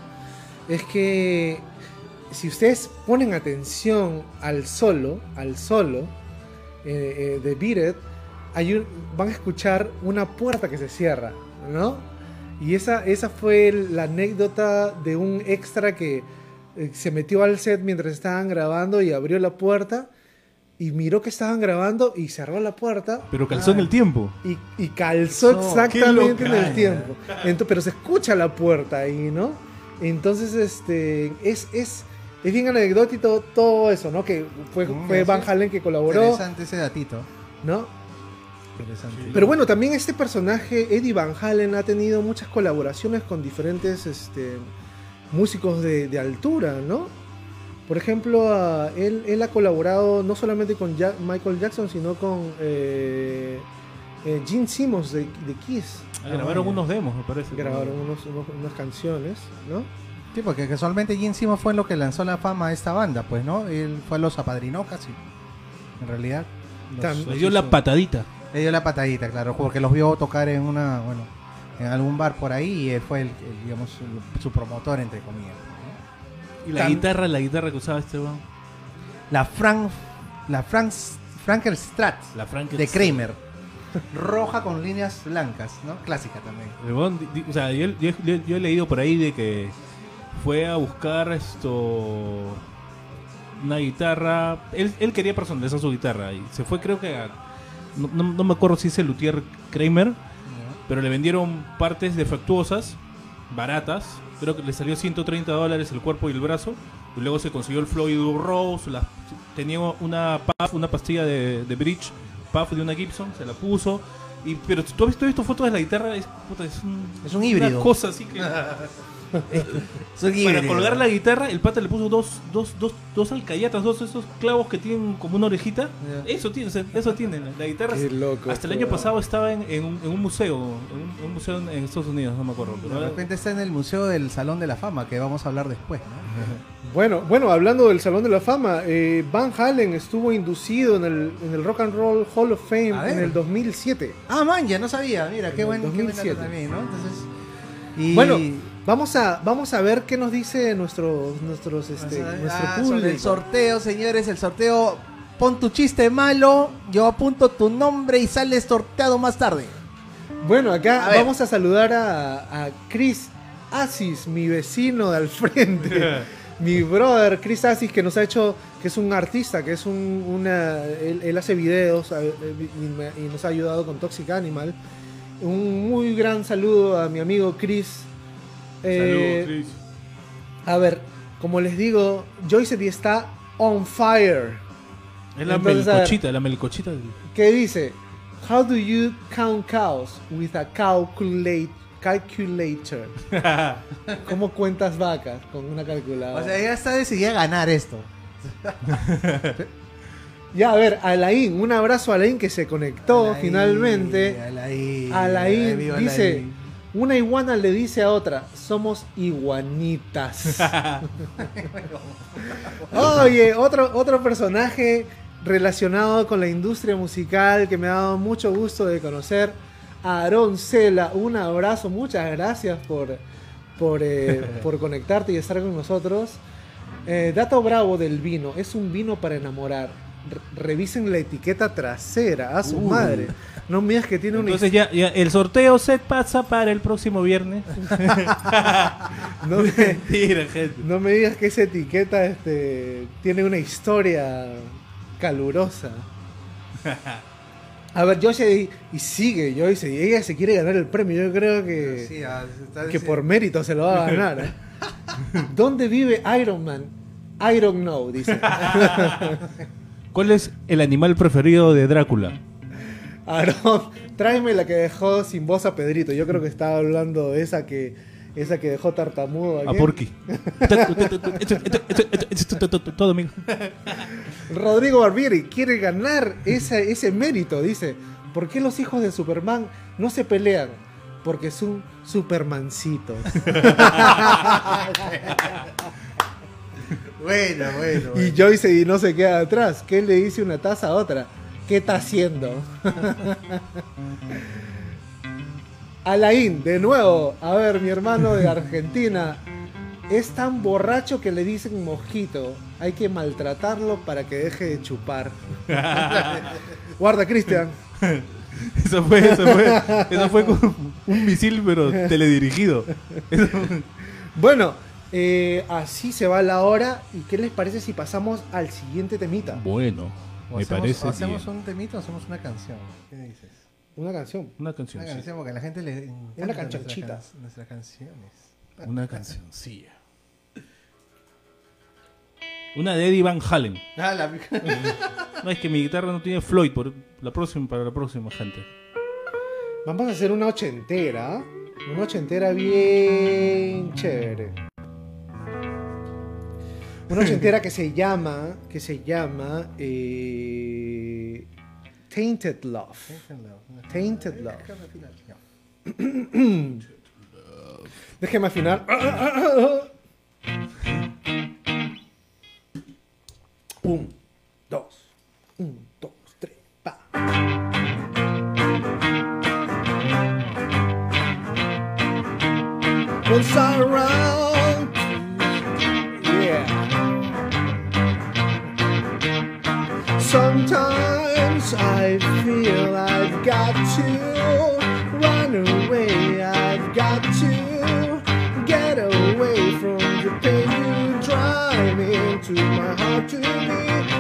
Es que si ustedes ponen atención al solo, al solo eh, eh, de Beat It, hay un- van a escuchar una puerta que se cierra, ¿no? Y esa, esa fue la anécdota de un extra que eh, se metió al set mientras estaban grabando y abrió la puerta y miró que estaban grabando y cerró la puerta Pero calzó en el tiempo. y, y calzó exactamente en el tiempo. Ento- pero se escucha la puerta ahí, ¿no? Entonces, este, es, es, es bien anecdótico todo eso, ¿no? Que fue, Mm, fue. Van Halen que colaboró, Interesante ese datito. ¿no? Interesante. Pero bueno, también este personaje, Eddie Van Halen, ha tenido muchas colaboraciones con diferentes este, músicos de, de altura, ¿no? Por ejemplo, ah, él, él ha colaborado no solamente con Michael Jackson, sino con eh, eh, Gene Simmons de, de Kiss. Ah, grabaron unos demos, me parece. Grabaron unos- unos- unas canciones, ¿no? Sí, porque casualmente Gene Simmons fue lo que lanzó la fama a esta banda, pues, ¿no? Él fue los apadrinó casi. En realidad. los- Le dio la patadita. Le dio la patadita, claro, porque los vio tocar en una, bueno, en algún bar por ahí y él fue el, el, digamos, su, su promotor, entre comillas. ¿no? Y la guitarra, la guitarra que usaba este weón. La Frank, la Frank, Frankenstrat La Frank de Kramer. (laughs) Roja con líneas blancas, ¿no? Clásica también. El weón, di- di- o sea, yo, yo- yo- yo he leído por ahí de que fue a buscar esto una guitarra. Él, él quería personalizar su guitarra y se fue, creo que a. No, no- no me acuerdo si es el Luthier Kramer, pero le vendieron partes defectuosas, baratas. Creo que le salió 130 dólares el cuerpo y el brazo. Y luego se consiguió el Floyd Rose. la- tenía una puff, una pastilla de, de bridge, puff de una Gibson, se la puso. Y, pero tú has visto, visto fotos de la guitarra, es, puta, es un, Es un híbrido. Una cosa así que. (laughs) (laughs) para colgar la guitarra, el pata le puso dos, dos, dos, dos alcayatas, dos esos clavos que tienen como una orejita. Eso tiene, eso tiene. La, guitarra Qué loco, hasta el año pasado estaba en, en un, en un museo, en un, museo en, Estados Unidos, no me acuerdo. Pero De repente está en el Museo del Salón de la Fama, que vamos a hablar después, ¿no? Bueno, bueno, hablando del Salón de la Fama, eh, Van Halen estuvo inducido en el, en el Rock and Roll Hall of Fame en el 2007. Ah, man, ya no sabía. Mira, qué En buen, el qué buen dato 2007. también, ¿no? Entonces, y... Bueno, vamos a, vamos a ver qué nos dice nuestros, nuestros, este, Ah, nuestro sobre público. el sorteo, señores, el sorteo. Pon tu chiste malo, yo apunto tu nombre y sales sorteado más tarde. Bueno, acá A vamos a saludar a, a Chris Asis, mi vecino de al frente. (laughs) mi brother Chris Asis, que nos ha hecho, que es un artista, que es un, una, él, él hace videos y nos ha ayudado con Toxic Animal. Un muy gran saludo a mi amigo Chris. Eh, Saludos, Chris. a ver, como les digo, Joyce está on fire. Es la entonces, ver. melcochita, la melcochita. del- que dice How do you count cows with a calculate, calculator? (laughs) ¿Cómo cuentas vacas con una calculadora? O sea, ya está decidida a ganar esto. (laughs) ya, a ver, Alain, un abrazo a Alain que se conectó Alain, finalmente. Alain, Alain dice, Alain. Una iguana le dice a otra, somos iguanitas. (laughs) Oye, otro, otro personaje relacionado con la industria musical que me ha dado mucho gusto de conocer, Aarón Cela. Un abrazo, muchas gracias por, por, eh, (laughs) por conectarte y estar con nosotros. Eh, dato bravo del vino, es un vino para enamorar. Re- revisen la etiqueta trasera, a su Uh. madre. No me digas que tiene una Entonces ya, ya el sorteo se pasa para el próximo viernes. (laughs) no me, (laughs) Mentira, gente. no me digas que esa etiqueta este, tiene una historia calurosa. (laughs) A ver, Joyce y sigue Joyce y ella se quiere ganar el premio. Yo creo que, Sí, ah, está que diciendo- por mérito se lo va a ganar. ¿eh? ¿Dónde vive Iron Man? I don't know, dice. ¿Cuál es el animal preferido de Drácula? Aarón, tráeme la que dejó sin voz a Pedrito. Yo creo que estaba hablando de esa que, esa que dejó tartamudo. ¿a A? Porky. Todo domingo. Rodrigo Barbieri quiere ganar ese, ese mérito, dice. ¿Por qué los hijos de Superman no se pelean? Porque son supermancitos. (laughs) Bueno, bueno. (laughs) y bueno. Joyce y no se queda atrás. ¿Qué le dice una taza a otra? ¿Qué está haciendo? (laughs) Alain, de nuevo. A ver, mi hermano de Argentina. Es tan borracho que le dicen mosquito. Hay que maltratarlo para que deje de chupar. (laughs) Guarda, Cristian. Eso fue, eso fue, eso fue como un misil, pero teledirigido. Eso- Bueno, eh, así se va la hora. ¿Y qué les parece si pasamos al siguiente temita? Bueno, O me hacemos, parece o hacemos bien. un temito o hacemos una canción. ¿Qué dices? Una canción. Una canción, Una sí. canción porque a la gente le encanta Una nuestras canchonchita. can- Nuestras canciones. Una cancioncilla. Una de Eddie Van Halen. Ah, la- No, es que mi guitarra no tiene Floyd por la próxima, para la próxima, gente. Vamos a hacer una ochentera. Una ochentera bien chévere. Una ochentera que se llama. Que se llama. eh, Tainted Love. Tainted Love. (coughs) Déjeme afinar. (coughs) Un, dos. Un, dos, tres. Pa. Once. Got to run away. I've got to get away from the pain you drive into my heart to me.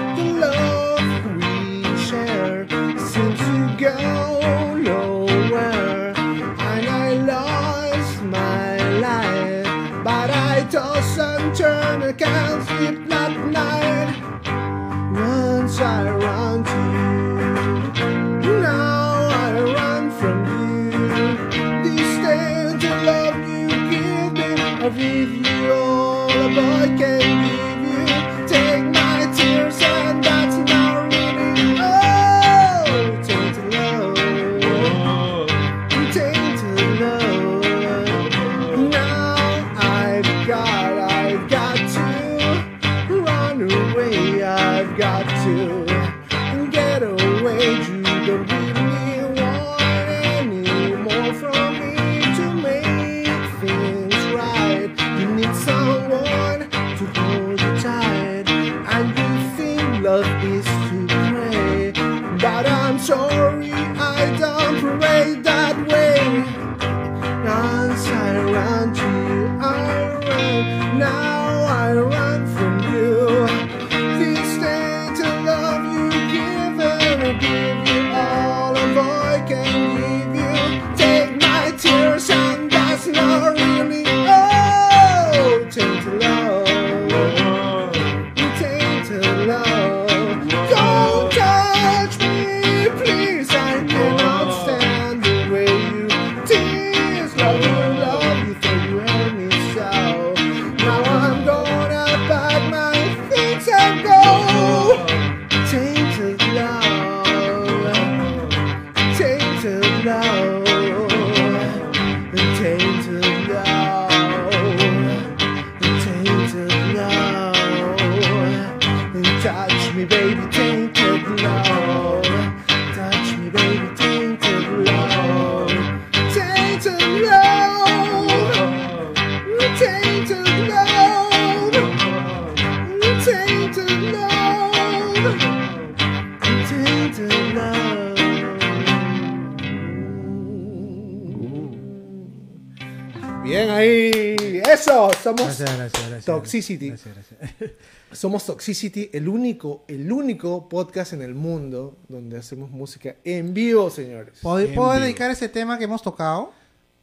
Eso, somos Gracias, gracias, gracias. Toxicity. Gracias, gracias. Somos Toxicity, el único, el único podcast en el mundo donde hacemos música en vivo, señores. ¿Puedo, En puedo vivo. dedicar ese tema que hemos tocado?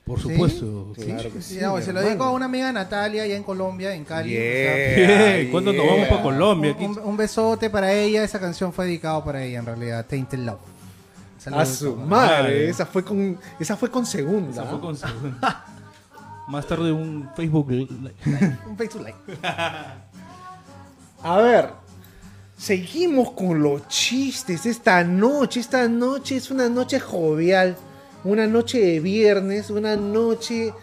Por ¿Sí? supuesto. Claro que sí. Sí, no, se lo dedico a una amiga Natalia allá en Colombia, en Cali. Yeah. O sea, Bien, ¿Cuándo nos vamos Yeah. para Colombia? un, un- un besote para ella. Esa canción fue dedicada para ella, en realidad. Tainted Love. A su Saludos. madre, Madre. esa fue con, esa fue con segunda. Esa fue con segunda. (laughs) Más tarde un Facebook Live. Un Facebook like. A ver, seguimos con los chistes esta noche. Esta noche es una noche jovial, una noche de viernes, una noche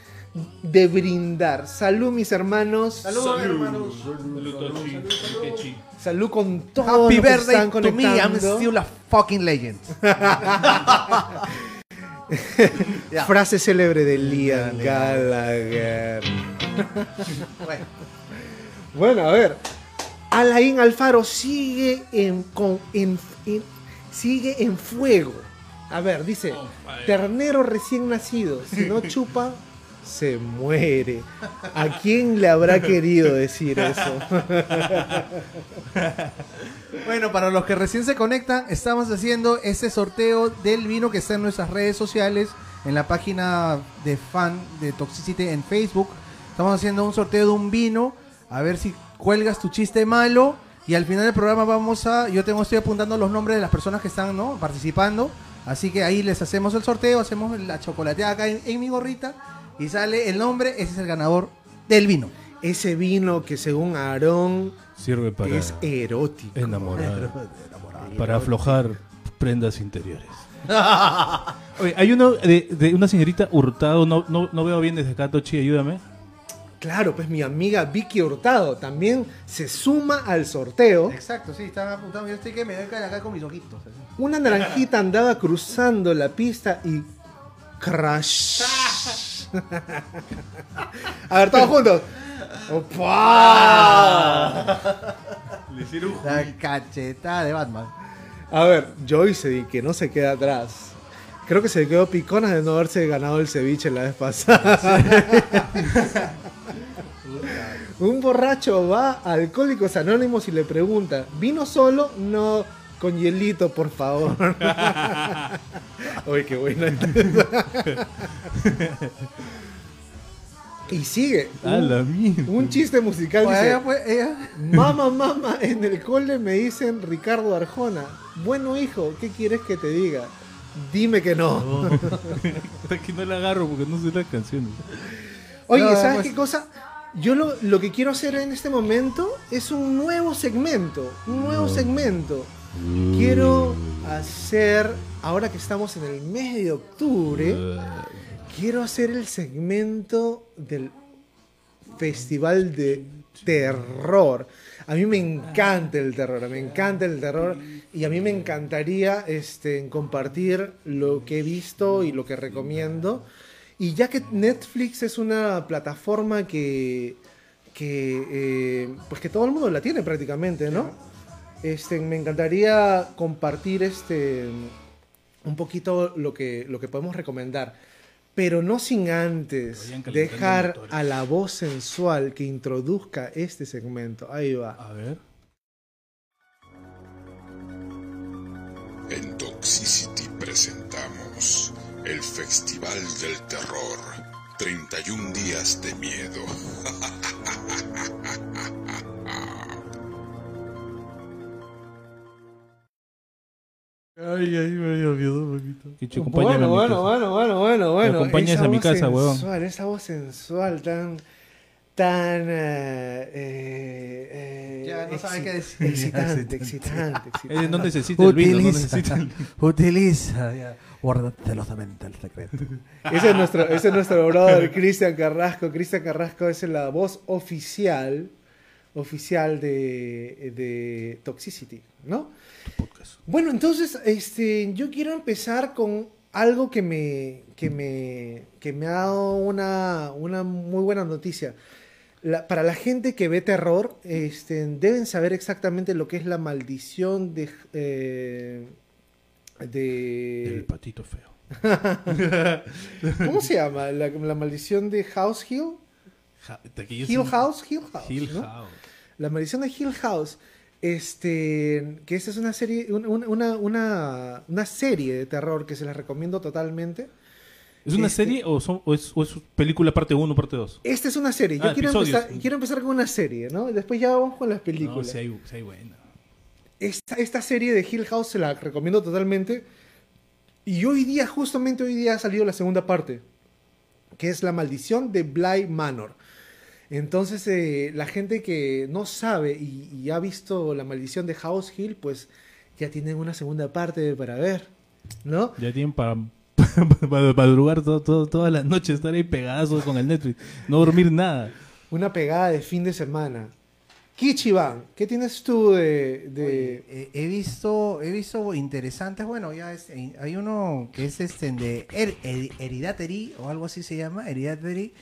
de brindar. Salud, mis hermanos. Saludos, hermanos. Salud con todos Happy los que birthday están to me. I'm conectando. still a fucking legend. (laughs) (laughs) Frase célebre de Liam Gallagher. Bueno, (laughs) Bueno, a ver. Alain Alfaro sigue en, con, en, en- sigue en fuego. A ver, dice, ternero recién nacido, si no (laughs) chupa, se muere. ¿A quién le habrá querido decir eso? Bueno, para los que recién se conectan, estamos haciendo este sorteo del vino que está en nuestras redes sociales, en la página de fan de Toxicity en Facebook. Estamos haciendo un sorteo de un vino, a ver si cuelgas tu chiste malo. Y al final del programa vamos a, yo tengo, estoy apuntando los nombres de las personas que están ¿no? participando. Así que ahí les hacemos el sorteo, hacemos la chocolateada acá en, en mi gorrita y sale el nombre, ese es el ganador del vino. Ese vino que según Aarón Sirve para es erótico. enamorar. (laughs) Para aflojar prendas interiores. (laughs) Oye, hay uno de, de una señorita Hurtado, no, no, no veo bien desde acá, Tochi, ayúdame. Claro, pues mi amiga Vicky Hurtado también se suma al sorteo. Exacto, sí, están apuntando. Yo estoy que me doy acá con mis ojitos. así. Una naranjita andaba cruzando la pista y crash. (laughs) (laughs) A ver, todos juntos. ¡Opa! La cachetada de Batman. A ver, Joyce, que no se queda atrás. Creo que se quedó picona de no haberse ganado el ceviche la vez pasada. (laughs) Un borracho va a Alcohólicos Anónimos y le pregunta, ¿vino solo? No, con hielito, por favor. (laughs) Uy, qué buena. y sigue. A Un, la mierda. un chiste musical Pues dice, ella, pues, ella. Mamá, mamá, en el cole me dicen Ricardo Arjona. Bueno, hijo, ¿qué quieres que te diga? Dime que no. Hasta (laughs) que no la agarro porque no sé las canciones. Oye, No, ¿sabes pues- qué cosa? Yo lo, lo que quiero hacer en este momento es un nuevo segmento. Un nuevo segmento. Quiero hacer, ahora que estamos en el mes de octubre, quiero hacer el segmento del Festival de Terror. A mí me encanta el terror, me encanta el terror y a mí me encantaría este, compartir lo que he visto y lo que recomiendo. Y ya que Netflix es una plataforma que, que, eh, pues que todo el mundo la tiene prácticamente, ¿no? Este, me encantaría compartir este, un poquito lo que, lo que podemos recomendar. Pero no sin antes dejar a la voz sensual que introduzca este segmento. Ahí va. A ver. En Toxicity presentamos el Festival del Terror. 31 días de miedo. (laughs) Ay, ay, me dio miedo un poquito. Kichi, acompáñame a Bueno, mi bueno, casa. bueno, bueno, bueno, bueno. acompañas Esa a mi voz casa, huevón. sensual, Esa voz sensual tan, tan, eh, eh, Ya, no sabe exci- qué decir. (laughs) Excitante, excitante, (laughs) excitante. Eh, no necesita el vino, no Utiliza, necesita el (laughs) utiliza, ya. guarda celosamente el secreto. Ese es nuestro, ese es nuestro brother Cristian Carrasco. Cristian Carrasco es la voz oficial, oficial de, de Toxicity, ¿no? Bueno, entonces, este, yo quiero empezar con algo que me, que me, que me ha dado una, una muy buena noticia. La- para la gente que ve terror, este, deben saber exactamente lo que es la maldición de, eh, El de patito feo. (laughs) ¿Cómo se llama? La, la maldición de House Hill. Hill House, Hill House. Hill ¿no? House. La maldición de Hill House. Este, que esta es una serie, un- un- una, una, una serie de terror que se las recomiendo totalmente. ¿Es una Este- serie o, son- o es, o es película parte 1, parte 2? Esta es una serie. Yo Ah, quiero, empezar, quiero empezar con una serie, ¿no? Después ya vamos con las No, películas. si hay, sí hay buena. esta, esta serie de Hill House se la recomiendo totalmente. Y hoy día, justamente hoy día ha salido la segunda parte, que es La maldición de Bly Manor. Entonces, eh, la gente que no sabe y, y ha visto La maldición de House Hill, pues ya tienen una segunda parte para ver, ¿no? Ya tienen para, (laughs) para madrugar todo, todo- todas las noches, estar ahí pegados con el Netflix, no dormir nada. Una pegada de fin de semana. Kichiban, ¿qué tienes tú de... de- Eh, he visto, he visto interesantes, bueno, ya es- eh, hay uno que es este de Her- Hereditary o algo así se llama, Hereditary,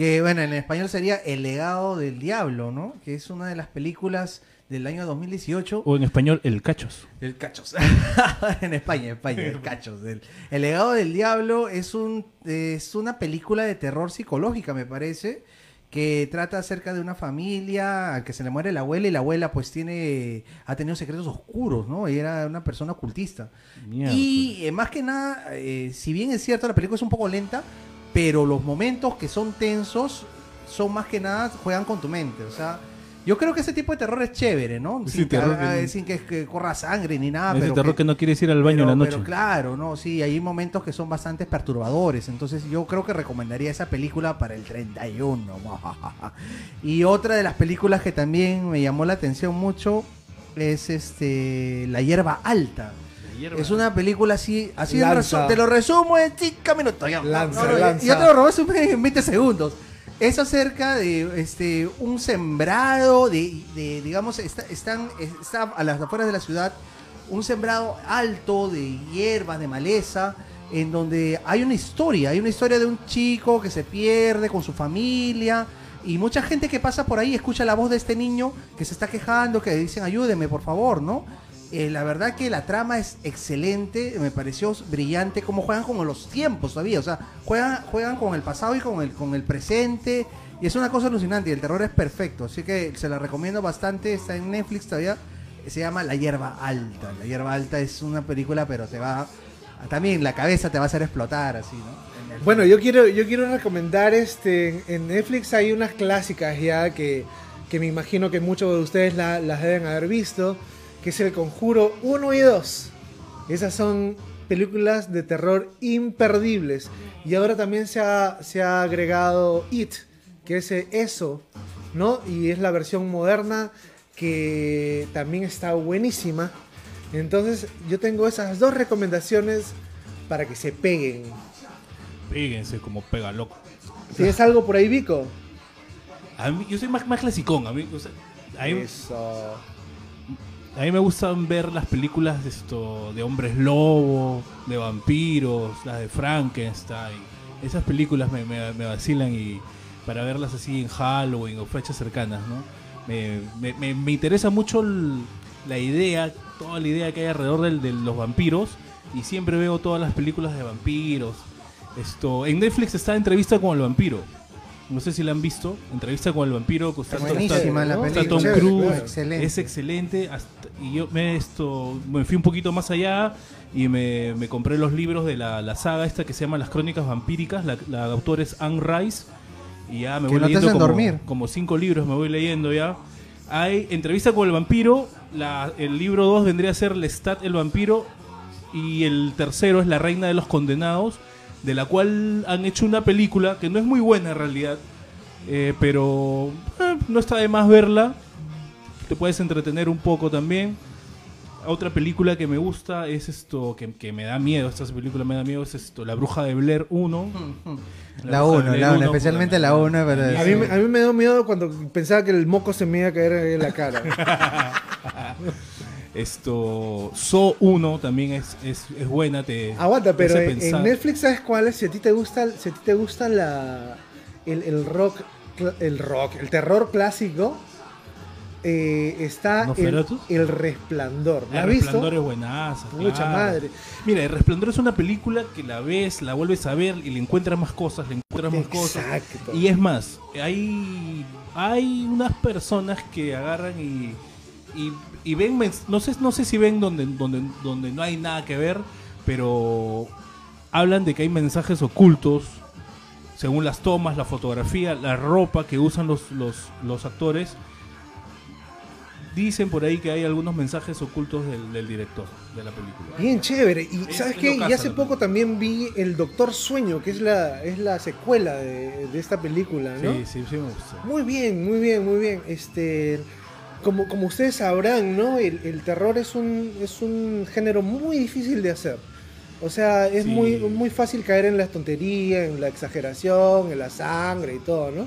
que bueno, en español sería El legado del diablo, ¿no? Que es una de las películas del año 2018 O en español, el cachos. El Cachos. (laughs) en España, en España, el Cachos. El, El legado del diablo es un es una película de terror psicológica, me parece, que trata acerca de una familia al que se le muere la abuela y la abuela pues tiene ha tenido secretos oscuros, ¿no? Y era una persona ocultista. Mierda. Y eh, más que nada, eh, si bien es cierto la película es un poco lenta, pero los momentos que son tensos son más que nada juegan con tu mente, o sea, yo creo que ese tipo de terror es chévere, ¿no? Sí, Sin, que, terror haga- que- sin que, que corra sangre ni nada. Ese pero terror que, no quieres ir al baño pero- en la noche. pero claro, no, sí, hay momentos que son bastante perturbadores. Entonces yo creo que recomendaría esa película para el 31. (laughs) y otra de las películas que también me llamó la atención mucho es este La hierba alta. Es una película así, así de resu- te lo resumo en 5 minutos. Ya, Lanza, No, no, lanza. Yo te lo robé en 20 segundos. Es acerca de este un sembrado de, de, digamos, está, están, está a las afueras de la ciudad, un sembrado alto de hierbas, de maleza, en donde hay una historia, hay una historia de un chico que se pierde con su familia. Y mucha gente que pasa por ahí escucha la voz de este niño que se está quejando, que dicen ayúdeme por favor, ¿no? Eh, la verdad que la trama es excelente, me pareció brillante cómo juegan con los tiempos todavía, o sea, juegan, juegan con el pasado y con el, con el presente, y es una cosa alucinante, y el terror es perfecto, así que se la recomiendo bastante, está en Netflix todavía, se llama La Hierba Alta, La Hierba Alta es una película, pero te va, también la cabeza te va a hacer explotar, así, ¿no? Bueno, yo quiero, yo quiero recomendar este. En Netflix hay unas clásicas ya que, que me imagino que muchos de ustedes la- las deben haber visto. Que es El Conjuro 1 y 2. Esas son películas de terror imperdibles. Y ahora también se ha, se ha agregado It, que es eh, eso, ¿no? Y es la versión moderna que también está buenísima. Entonces, yo tengo esas dos recomendaciones para que se peguen. Péguense como pega loco. ¿Tienes algo por ahí, Vico? A mí, yo soy más, más clasicón. A mí, o sea, a mí- Eso. A mí me gustan ver las películas de, esto, de hombres lobo, de vampiros, las de Frankenstein. Esas películas me, me- me vacilan y para verlas así en Halloween o fechas cercanas, ¿no? Me, me- me- interesa mucho el- la idea, toda la idea que hay alrededor del- de los vampiros y siempre veo todas las películas de vampiros. Esto, en Netflix está Entrevista con el vampiro. No sé si la han visto. Entrevista con el vampiro. película. Tom Cruise, es excelente. Y yo me esto me fui un poquito más allá y me, me compré los libros de la, la saga esta que se llama Las Crónicas Vampíricas. La, la autora es Anne Rice. Y ya me voy no leyendo como, como cinco libros, me voy leyendo ya. Hay entrevista con el vampiro. La, el libro 2 vendría a ser Lestat el vampiro. Y el tercero es La Reina de los Condenados. De la cual han hecho una película que no es muy buena en realidad. eh, pero eh, no está de más verla. Te puedes entretener un poco también. Otra película que me gusta es esto, que, que me da miedo, esta película me da miedo, es esto, La Bruja de Blair 1. (laughs) La Bruja 1, de Blair la 1, 1, especialmente la 1, pero... A mí, me- a mí me dio miedo cuando pensaba que el moco se me iba a caer en la cara. (laughs) Esto, So 1 también es, es, es buena, te Aguanta, pero en, Netflix, ¿sabes cuál es? Si a ti te gusta, si a ti te gusta la, el, el rock, el rock, el terror clásico, eh, está el, Resplandor. ¿La has El visto? Resplandor es buenaza. Mucha claro. madre. Mira, El Resplandor es una película que la ves, la vuelves a ver y le encuentras más cosas, le encuentras más cosas. Exacto. Y es más, hay, hay unas personas que agarran y, y, y ven, no sé, no sé si ven donde, donde, donde no hay nada que ver, pero hablan de que hay mensajes ocultos según las tomas, la fotografía, la ropa que usan los, los, los actores. Dicen por ahí que hay algunos mensajes ocultos del, del director de la película. Bien chévere. Y Es- sabes es qué? Y hace poco película. también vi El Doctor Sueño, que es la, es la secuela de, de esta película, ¿no? Sí, sí, sí me gustó. Muy bien, muy bien, muy bien. Este, como, como ustedes sabrán, ¿no? El, el terror es un, es un género muy difícil de hacer. O sea, es Sí. muy, muy fácil caer en la tontería, en la exageración, en la sangre y todo, ¿no?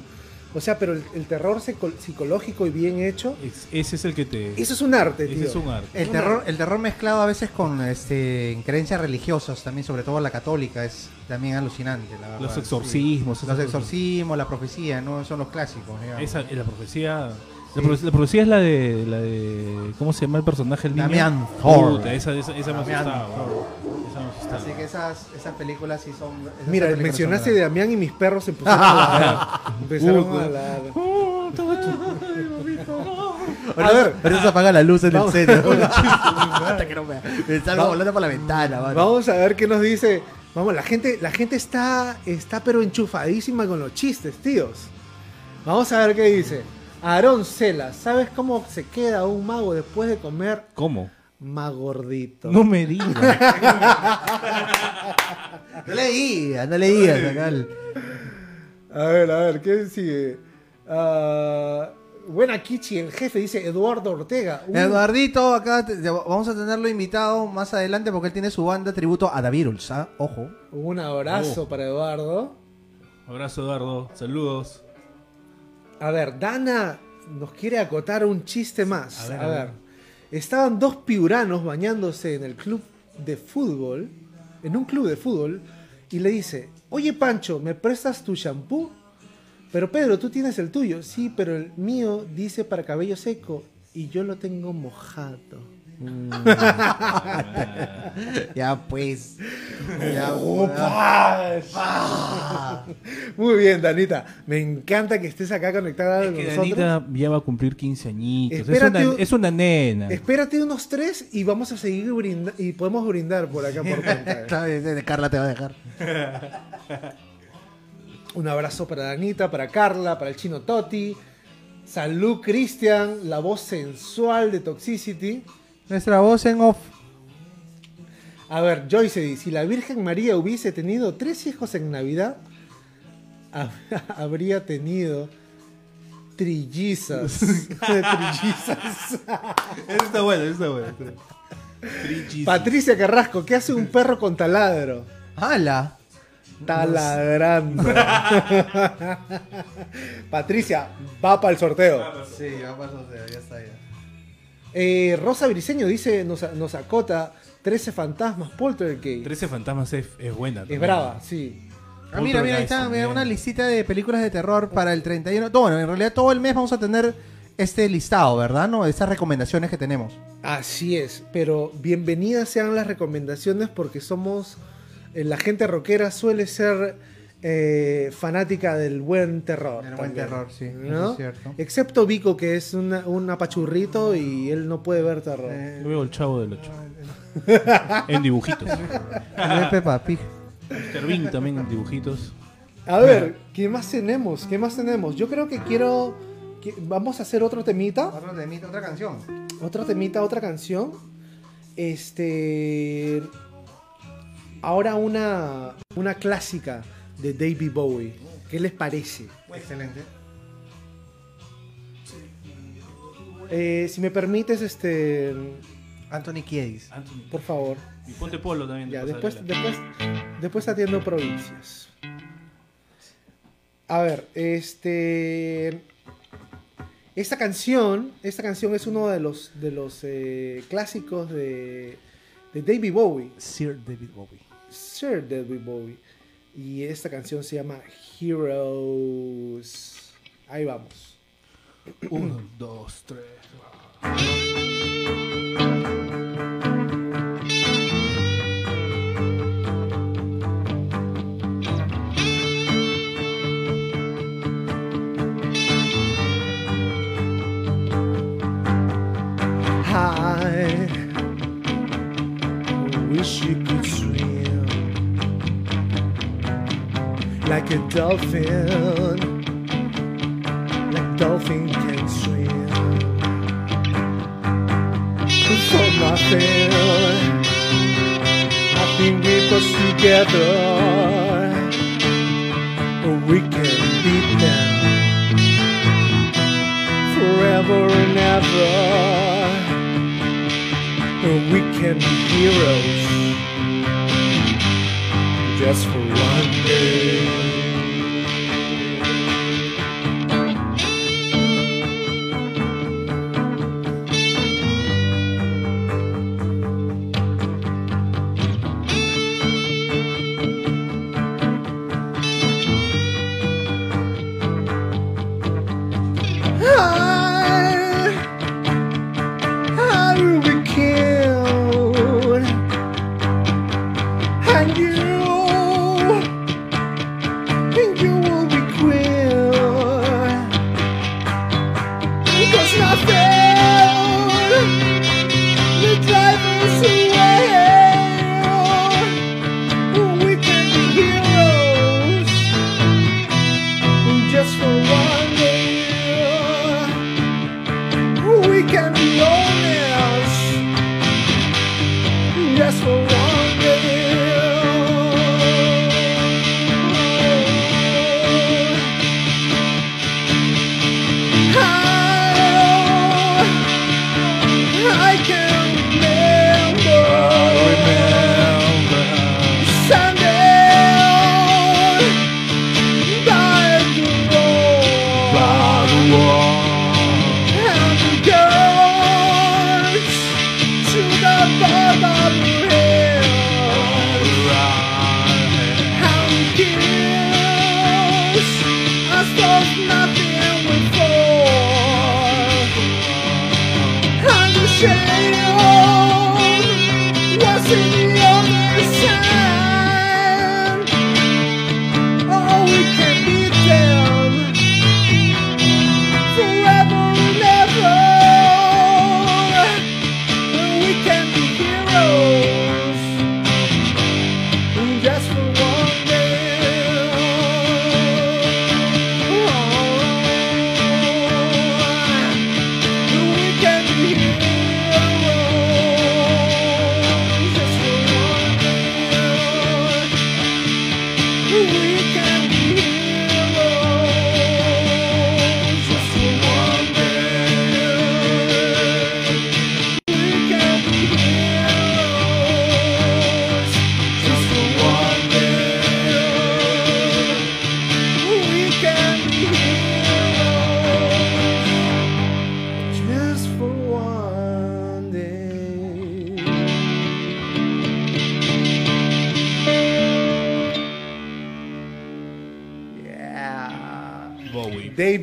O sea, pero el, el terror psico- psicológico y bien hecho, Es- ese es el que te... eso es un arte, ese tío. es un arte. El terror, el terror mezclado a veces con este, creencias religiosas, también sobre todo la católica, es también alucinante. La verdad, Los sí. exorcismos. Los esas cosas. exorcismos, la profecía, ¿no? Son los clásicos. digamos. Esa, la profecía... La, profe- la profecía es la de, la de... ¿Cómo se llama el personaje? El niño? Damián Thor. Puta, esa, esa, esa me asustaba. Thor. Esa me asustaba. Así que esas, esas películas sí son. esas Mira, películas mencionaste son de Damián y mis perros se (laughs) empezaron a ladrar. Empezaron Uh, a ladrar. Ahorita- A ver. se apaga la luz en Vamos. el set. (laughs) (laughs) Hasta que no me, salgo volando por la ventana. mano. Vamos a ver qué nos dice. Vamos, la gente, la gente está, está pero enchufadísima con los chistes, tíos. Vamos a ver qué dice. Aarón Cela, ¿sabes cómo se queda un mago después de comer ¿Cómo? más gordito? No me digas. (laughs) No le digas, no le digas. acá el- A ver, a ver, ¿qué sigue? Ah, buena Kichi, el jefe, dice Eduardo Ortega. Uh, Eduardito, acá te- vamos a tenerlo invitado más adelante porque él tiene su banda tributo a David Ulz, ¿ah? Ojo. un abrazo Oh. para Eduardo. Abrazo, Eduardo. Saludos. A ver, Dana nos quiere acotar un chiste más. A A ver, ver, a ver. estaban dos piuranos bañándose en el club de fútbol, en un club de fútbol, y le dice, oye Pancho, ¿me prestas tu shampoo? Pero Pedro, tú tienes el tuyo. Sí, pero el mío dice para cabello seco y yo lo tengo mojado. (laughs) Ya pues. Ya, ¡Opas! Muy bien, Danita. Me encanta que estés acá conectada Es con que nosotros. Danita ya va a cumplir 15 añitos. Es Espérate una, un- es una nena. Espérate unos tres y vamos a seguir brindando y podemos brindar por acá por (laughs) de Carla te va a dejar. (laughs) Un abrazo para Danita, para Carla, para el chino Toti. Salud Cristian, la voz sensual de Toxicity. Nuestra voz en off. A ver, Joyce dice, si la Virgen María hubiese tenido tres hijos en Navidad, hab- (laughs) habría tenido trillizas. (laughs) (laughs) trillizas. Eso está bueno, eso está bueno. Patricia Carrasco, ¿qué hace un perro con taladro? ¡Hala! Taladrando. Patricia, va para el sorteo. Sí, ya pasó, ya está ya. Eh, Rosa Briseño dice, nos, nos acota 13 fantasmas, Poltergeist. 13 fantasmas es, es buena. Es brava, sí. Ah, mira, mira, ahí está, mira, una listita de películas de terror para el 31. No, Bueno, en realidad todo el mes vamos a tener este listado, ¿verdad? ¿No? Esas recomendaciones que tenemos. Así es, pero bienvenidas sean las recomendaciones porque somos, eh, la gente rockera suele ser eh, fanática del buen terror. Del buen terror, sí, ¿no? es cierto. Excepto Vico, que es una- un apachurrito y él no puede ver terror. Yo veo el chavo del 8. en dibujitos. Peppa Pig. Mr. Bean también en dibujitos. A ver, ¿qué más tenemos? ¿Qué más tenemos? Yo creo que quiero... que- Vamos a hacer otro temita. Otro temita, otra canción. Otro temita, otra canción. Este. Ahora una, una clásica de David Bowie. ¿Qué les parece? Excelente. Eh, si me permites, este. Anthony Kiedis. Anthony. Por favor. Y ponte polo también. de Ya, después, después, después atiendo provincias. A ver, este. Esta canción, esta canción es uno de los, de los eh, clásicos de, de David Bowie. Sir David Bowie. Sir David Bowie. Y esta canción se llama Heroes. Ahí vamos. Uno, dos, tres. Like a dolphin, like dolphin can swim. For nothing, nothing keep us together. We can beat them forever and ever. We can be heroes just for one day.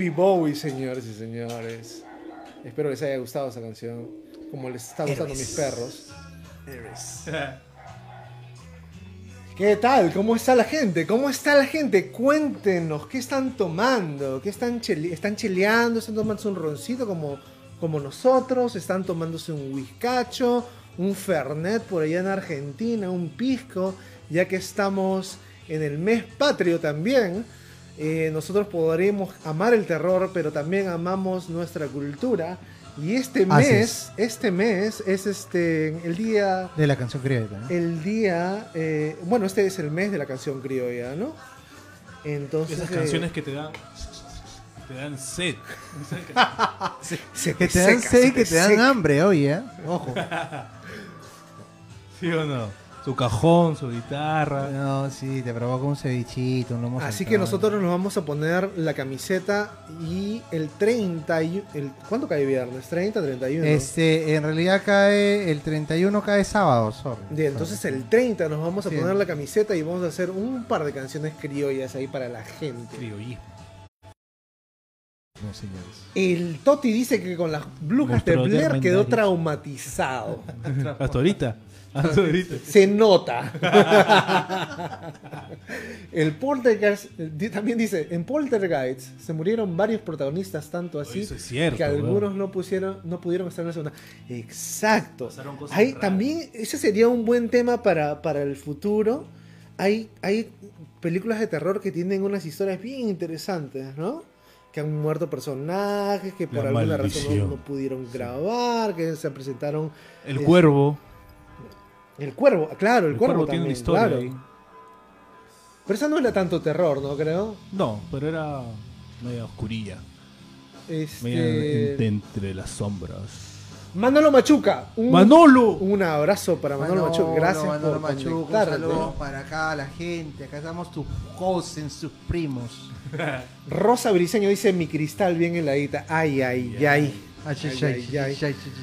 David Bowie, señores y señores. Espero les haya gustado esa canción. Como les está gustando a mis perros. (laughs) ¿Qué tal? ¿Cómo está la gente? ¿Cómo está la gente? Cuéntenos, ¿qué están tomando? ¿Qué están, chele- están cheleando? ¿Están tomándose un roncito como, como nosotros? ¿Están tomándose un whiskacho? ¿Un fernet por allá en Argentina? ¿Un pisco? Ya que estamos en el mes patrio también. Eh, nosotros podremos amar el terror, pero también amamos nuestra cultura. Y este mes, este mes es este el día De la canción criolla. ¿no? el día, eh, bueno, este es el mes de la canción criolla, ¿no? Entonces, Esas eh, canciones que te dan. Te dan sed. (laughs) se Que te dan sed se y que te dan hambre, oye. ¿eh? Ojo. (laughs) ¿Sí o no? Su cajón, su guitarra. No, sí, te provoca un cevichito, un lomo Así saltado. que nosotros nos vamos a poner la camiseta y el 30 y el ¿cuándo cae viernes? 30, 31. Este, en realidad cae, el 31 cae sábado, sorry. Bien, entonces el 30 nos vamos a Sí. poner la camiseta y vamos a hacer un par de canciones criollas ahí para la gente. Criollismo. No, señores. El Toti dice que con las brujas de Blair quedó traumatizado. (laughs) Hasta ahorita. Se nota. El Poltergeist también dice, en Poltergeist se murieron varios protagonistas tanto así Eso es cierto, que algunos no pusieron no pudieron estar en la segunda. Exacto. Hay, también ese sería un buen tema para, para el futuro. Hay, hay películas de terror que tienen unas historias bien interesantes, ¿no? Que han muerto personajes que por La alguna razón no, no pudieron grabar, que se presentaron El cuervo. El cuervo, claro, el, El cuervo, cuervo tiene una también, historia claro. ahí. Pero esa no era tanto terror, ¿no? Creo. No, pero era media oscurilla. Este... Media en- entre las sombras. Manolo Machuca. Un, ¡Manolo! Un abrazo para Manolo, Machuca. Gracias Manolo por Machuca, un conectarte. saludo para acá, la gente. Acá estamos tus cousins, tus primos. (laughs) Rosa Briseño dice mi cristal bien heladita. Ay, ay, ay. Ay,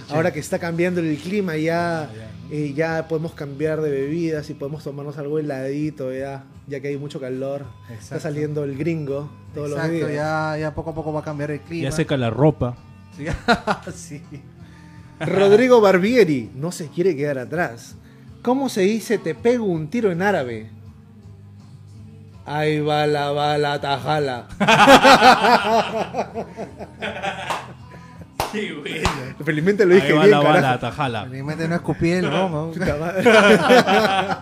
Ahora que está cambiando el clima ya, Ya, ya, ¿no? eh, ya podemos cambiar de bebidas y podemos tomarnos algo heladito ya, ya que hay mucho calor. Está saliendo el gringo todos Exacto, los días. ya, ya poco a poco va a cambiar el clima. Ya seca la ropa. Sí. (laughs) sí. Rodrigo Barbieri no se quiere quedar atrás. ¿Cómo se dice te pego un tiro en árabe? Ay, bala, bala, tajala. (laughs) Felizmente lo dije Ahí va bien, la bala, carajo. tajala. Felizmente no escupí el romo. Puta madre. (laughs)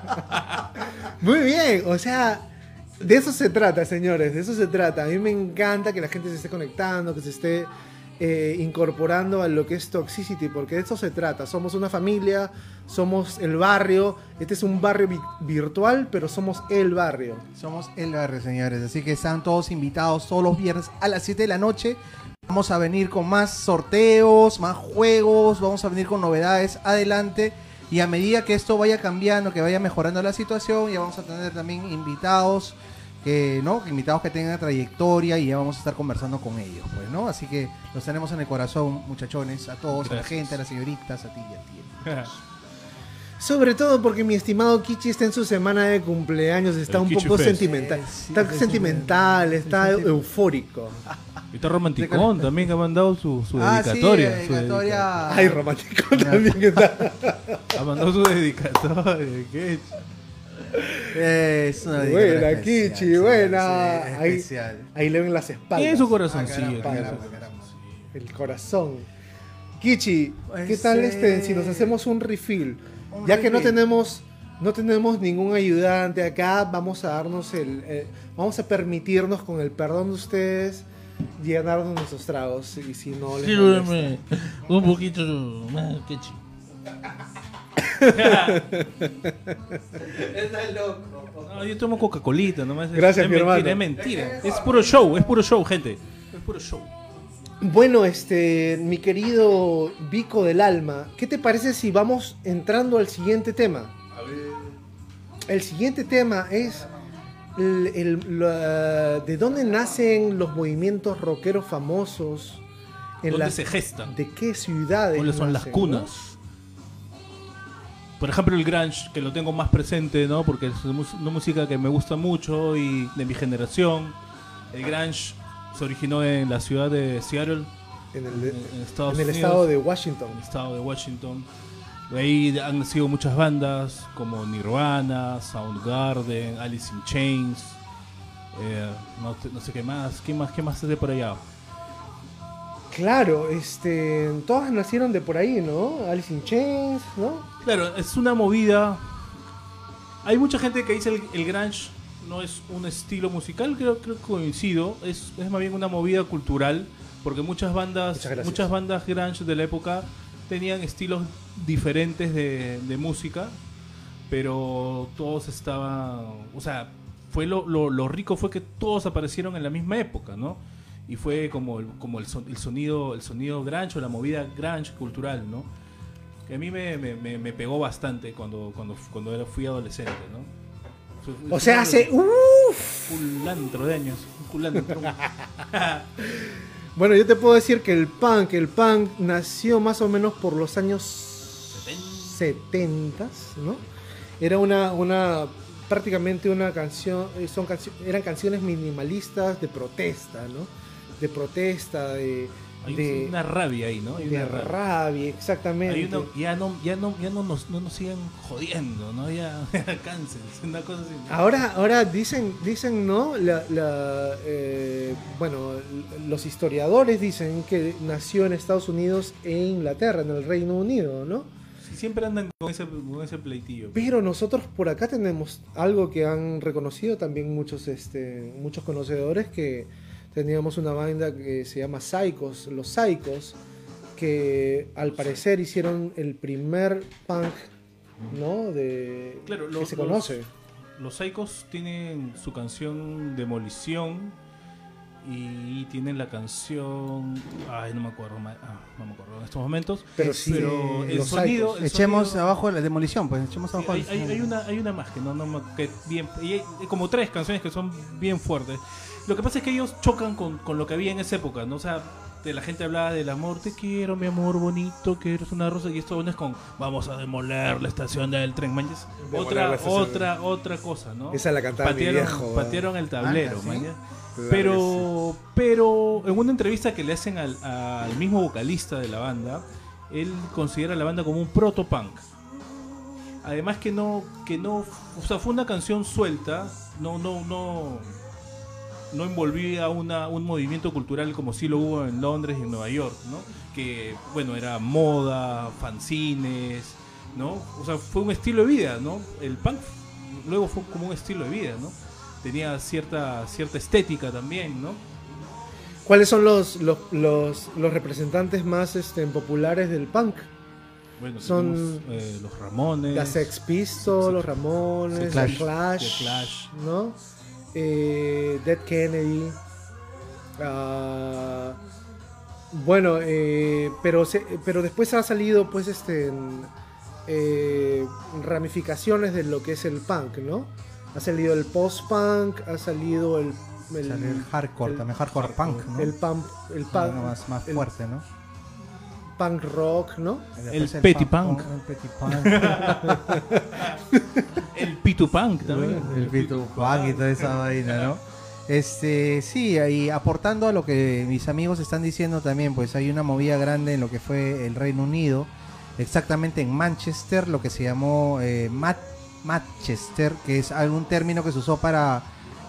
Muy bien, o sea, de eso se trata, señores, de eso se trata. A mí me encanta que la gente se esté conectando, que se esté eh, incorporando a lo que es Toxicity, porque de eso se trata. Somos una familia, somos el barrio. Este es un barrio vi- virtual, pero somos el barrio. Somos el barrio, señores. Así que están todos invitados todos los viernes a las 7 de la noche. Vamos a venir con más sorteos, más juegos, vamos a venir con novedades adelante. Y a medida que esto vaya cambiando, que vaya mejorando la situación, ya vamos a tener también invitados que, ¿no? Invitados que tengan trayectoria y ya vamos a estar conversando con ellos, pues, ¿no? Así que los tenemos en el corazón, muchachones, a todos, a la gente, a las señoritas, a ti y a ti. (laughs) Sobre todo porque mi estimado Kichi está en su semana de cumpleaños, está El un Kichi poco Fest. sentimental. Sí, está sentimental, está eufórico. Y está romanticón también que ha mandado su, su Ah, sí, dedicatoria. su dedicatoria. Ay, romántico también está. dedica- Ha mandado su dedicatoria. ¿Qué? Es una Buena, especial, Kichi, sí, buena. sí, Ahí, especial. ahí le ven las espaldas. Tiene su Ah, corazoncillo. caramba. El corazón. Kichi, ¿qué Ese- tal este si nos hacemos un refill? Un ya que no tenemos no tenemos ningún ayudante acá, vamos a darnos el eh, vamos a permitirnos con el perdón de ustedes llenarnos nuestros tragos y si no les. Sírveme un poquito más ketchup. No, yo tomo Coca-Colita nomás. Es- Gracias, es mi mentira, hermano. Es mentira. Es puro show, es puro show, gente. Es puro show. Bueno, este, mi querido Vico del Alma, ¿qué te parece si vamos entrando al siguiente tema? El siguiente tema es el- el- la- de dónde nacen los movimientos rockeros famosos, en ¿Dónde las- se gestan? de qué ciudades. ¿Cuáles son las cunas? Por ejemplo, el grunge, que lo tengo más presente, ¿no? Porque es una música que me gusta mucho y de mi generación. El grunge se originó en la ciudad de Seattle. En el, en, en Estados en el Unidos, estado de Washington. en el estado de Washington. De ahí han nacido muchas bandas como Nirvana, Soundgarden, Alice in Chains, eh, no, no sé qué más, qué más, qué más es de por allá. Claro, este, todas nacieron de por ahí, ¿no? Alice in Chains, ¿no? Claro, es una movida. Hay mucha gente que dice el, el grunge no es un estilo musical, creo, creo que coincido. Es, es más bien una movida cultural, porque muchas bandas, muchas bandas grunge de la época tenían estilos diferentes de, de música, pero todos estaban, o sea, fue lo, lo, lo rico fue que todos aparecieron en la misma época, ¿no? Y fue como el, como el, son- el sonido el sonido grunge o la movida grunge cultural, ¿no? Que a mí me, me, pegó bastante cuando, cuando, cuando era, fui adolescente, ¿no? O sea, un hace... ¡Uf! culantro de años, un culantro. (laughs) Bueno, yo te puedo decir que el punk, el punk nació más o menos por los años 70, ¿no? Era una, una prácticamente una canción, eh, son cancio- eran canciones minimalistas de protesta, ¿no? de protesta, de, Hay de, una rabia ahí, ¿no? Hay de una rabia. rabia, exactamente. Hay uno- ya no, ya no, ya no nos, no nos sigan jodiendo, ¿no? Ya, (laughs) cancel, una cosa así. Ahora, ahora dicen, dicen, ¿no? La, la, eh, bueno, los historiadores dicen que nació en Estados Unidos e Inglaterra, en el Reino Unido, ¿no? Sí, siempre andan con ese, con ese pleitillo. Pero nosotros por acá tenemos algo que han reconocido también muchos, este, muchos conocedores que teníamos una banda que se llama Psychos, los Psychos, que al parecer hicieron el primer punk, ¿no? De Claro, que los- se los- conoce. Los Psychos tienen su canción Demolición y tienen la canción. Ay, no me acuerdo, ah, no me acuerdo en estos momentos. Pero sí, Pero el los sonido. El Echemos sonido- abajo la demolición, pues echemos Sí, abajo hay, el- hay- hay una, hay una más que no, no me- que bien, y hay como tres canciones que son bien fuertes. Lo que pasa es que ellos chocan con, con lo que había en esa época, ¿no? O sea, de la gente hablaba del amor, te quiero, mi amor bonito, que eres una rosa, y esto es con vamos a demoler la estación del tren, manches. Otra, otra, otra cosa, ¿no? Esa la cantaba mi patearon, viejo. patearon el tablero, Ah, ¿sí? Claro Pero, pero en una entrevista que le hacen al, al mismo vocalista de la banda, él considera a la banda como un proto-punk. Además que no, que no, o sea, fue una canción suelta, no, no, no, no envolvía una, un movimiento cultural como sí lo hubo en Londres y en Nueva York, ¿no? Que, bueno, era moda, fanzines, ¿no? O sea, fue un estilo de vida, ¿no? El punk luego fue como un estilo de vida, ¿no? Tenía cierta, cierta estética también, ¿no? ¿Cuáles son los, los, los, los representantes más este, populares del punk? Bueno, Son- tenemos, eh, los Ramones. Las Sex Pistols, los. Ramones, Clash. Clash. ¿no? Eh, Dead Kennedy. ah, bueno, eh, pero, se- pero después ha salido pues este en, eh, ramificaciones de lo que es el punk, ¿no? Ha salido el post-punk, ha salido el... el- hardcore, el- también hardcore punk, ¿no? el punk, el punk, más, más el fuerte, ¿no? punk rock, ¿no? El petit punk. El petit punk. El Pitu Punk también. el punk y toda esa vaina, ¿no? Este, sí, y aportando a lo que mis amigos están diciendo también, pues hay una movida grande en lo que fue el Reino Unido, exactamente en Manchester, lo que se llamó eh, Mat- Manchester, que es algún término que se usó para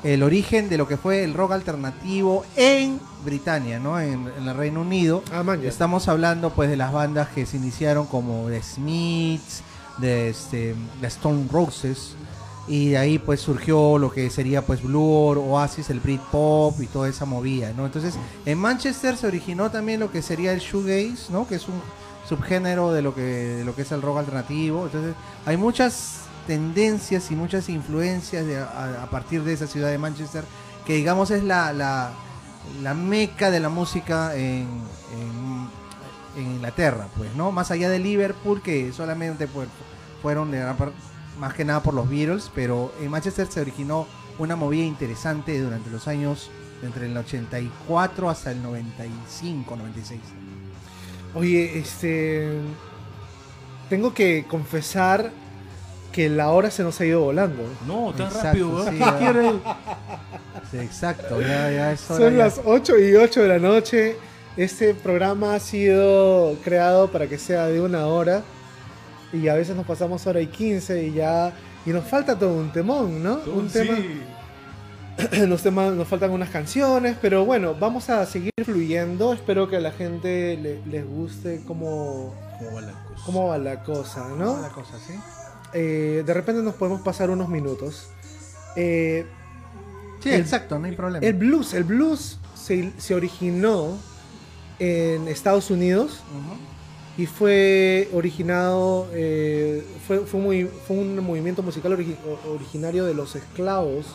el origen de lo que fue el rock alternativo en Britania, ¿no? En, en el Reino Unido. Ah, man. Estamos hablando pues de las bandas que se iniciaron como The Smiths, de, este, de Stone Roses y de ahí pues surgió lo que sería pues Blur, Oasis, el Britpop y toda esa movida, ¿no? Entonces en Manchester se originó también lo que sería el shoegaze, ¿no? Que es un subgénero de lo que de lo que es el rock alternativo. Entonces hay muchas tendencias y muchas influencias de- a, partir de esa ciudad de Manchester que digamos es la, la, meca de la música en, en, Inglaterra, pues, ¿no? Más allá de Liverpool, que solamente fue- fueron de gran par- más que nada por los Beatles, pero en Manchester se originó una movida interesante durante los años entre el 84 hasta el 95, 96. Oye, este. Tengo que confesar que la hora se nos ha ido volando. No, tan Exacto, rápido, weón. sí. Sí, exacto, ya, ya es hora Son ya. las 8 y 8 de la noche. Este programa ha sido creado para que sea de una hora. Y a veces nos pasamos hora y 15 y ya. Y nos falta todo un temón, ¿no? un Sí. tema. (clears throat) Nos, tema- nos faltan unas canciones, pero bueno, vamos a seguir fluyendo. Espero que a la gente le- les guste cómo, ¿Cómo va la cosa? cómo va la cosa, ¿no? la cosa, ¿sí? Eh, de repente nos podemos pasar unos minutos. Eh, Sí, El- exacto, no hay problema. el blues, el blues se, se originó en Estados Unidos Ujú. Y fue originado, eh, fue, fue, muy, fue un movimiento musical origi- originario de los esclavos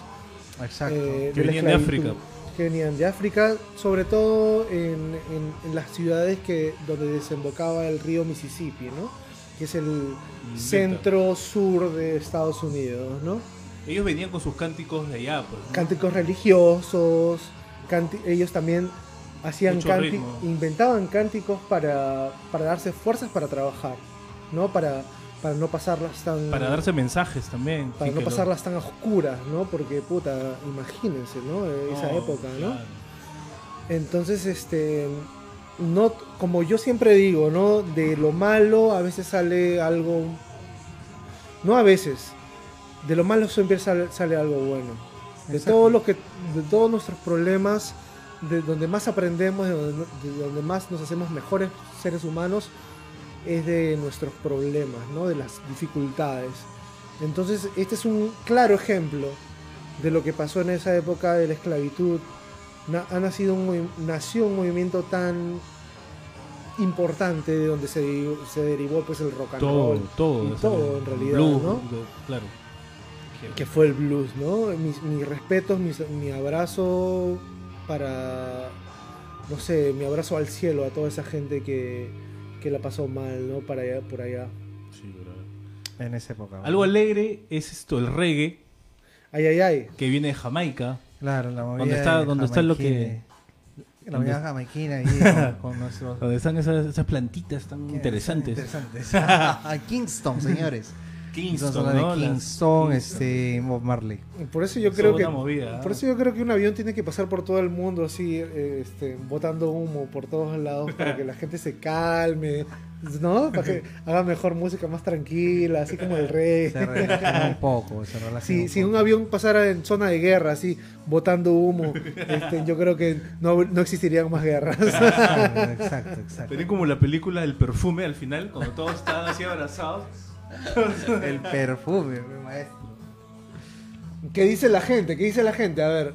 Exacto. eh, Que de venían de África. Que venían de África, sobre todo en, en- en las ciudades que, donde desembocaba el río Mississippi, ¿no? Que es el centro-sur de Estados Unidos, ¿no? Ellos venían con sus cánticos de allá, pues. ¿no? Cánticos religiosos, canti- ellos también hacían Mucho cánti- ritmo. inventaban cánticos para, para darse fuerzas para trabajar, ¿no? Para, para no pasarlas tan Para darse mensajes también. para sí, no lo- pasarlas tan oscuras, ¿no? Porque puta, imagínense, ¿no? Esa No, época, ¿no? claro. Entonces, este, no, como yo siempre digo, ¿no? De lo malo a veces sale algo, no a veces, de lo malo siempre sale, sale algo bueno. De todo lo que, de todos nuestros problemas, de donde más aprendemos, de donde, de donde más nos hacemos mejores seres humanos, es de nuestros problemas, ¿no? De las dificultades. Entonces, este es un claro ejemplo de lo que pasó en esa época de la esclavitud. Na- ha nacido un, nació un movimiento tan importante de donde se, se derivó pues el rock and Todo, roll todo. y todo en realidad, Blues, ¿no? claro. que fue el blues, ¿no? Mis, mis respetos, mis- mi abrazo para, no sé, mi abrazo al cielo a toda esa gente que, que la pasó mal, ¿no? Para allá, por allá. Sí, brother. En esa época. Algo alegre es esto, el reggae, Ay, ay, ay. que viene de Jamaica. Claro, la movida ¿Dónde está- de dónde está lo que- La movida jamaiquina ahí (laughs) con, con nuestros... Donde están esas, esas plantitas tan interesantes. Interesantes. A (laughs) Kingston, señores. Kingston, ¿no? de Kingston, Kingston. este, Bob Marley. Por eso yo Son creo que... movida, ¿eh? Por eso yo creo que un avión tiene que pasar por todo el mundo así, eh, este, botando humo por todos lados (laughs) para que la gente se calme, ¿no? Para que haga mejor música más tranquila, así como el rey. Se un poco, se Si, un si un avión pasara en zona de guerra, así, botando humo, este, yo creo que no, no existirían más guerras. (laughs) Exacto, exacto, exacto. Tenía como la película del perfume al final, cuando todos estaban así abrazados. (laughs) El perfume, mi maestro. ¿Qué dice la gente? ¿Qué dice la gente? A ver,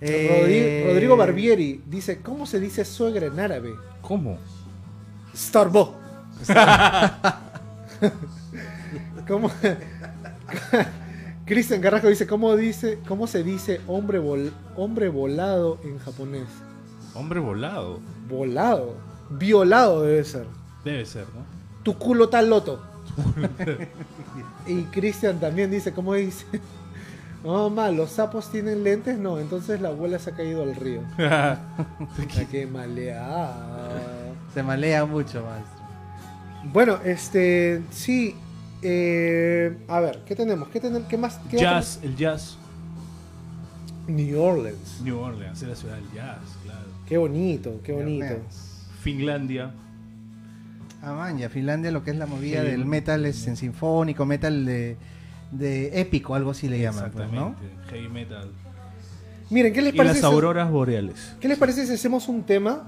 Eh, Rodri- Rodrigo Barbieri dice, ¿cómo se dice suegra en árabe? ¿Cómo? Starbo. (laughs) ¿Cómo? Cristian Carrasco dice, ¿cómo dice, cómo se dice hombre vol- hombre volado en japonés? Hombre volado. Volado. Violado debe ser. Debe ser, ¿no? Tu culo tal loto. (laughs) y Cristian también dice, ¿cómo dice? (laughs) No, mamá, ¿los sapos tienen lentes? No, entonces la abuela se ha caído al río. (laughs) Que maleada. Se malea mucho, maestro. Bueno, este, sí. eh, a ver, ¿qué tenemos? ¿Qué, tenemos? ¿Qué más? ¿Qué jazz, el jazz. otro? New Orleans. New Orleans, es la ciudad del jazz, claro. Qué bonito, qué bonito. Finlandia. Ah, man, ya Finlandia lo que es la movida Sí. del metal es en sinfónico, metal de, de épico, algo así le llaman, pues, ¿no? Exactamente. Heavy metal. Miren, ¿qué les Y parece? las si- auroras boreales. ¿Qué les parece si hacemos un tema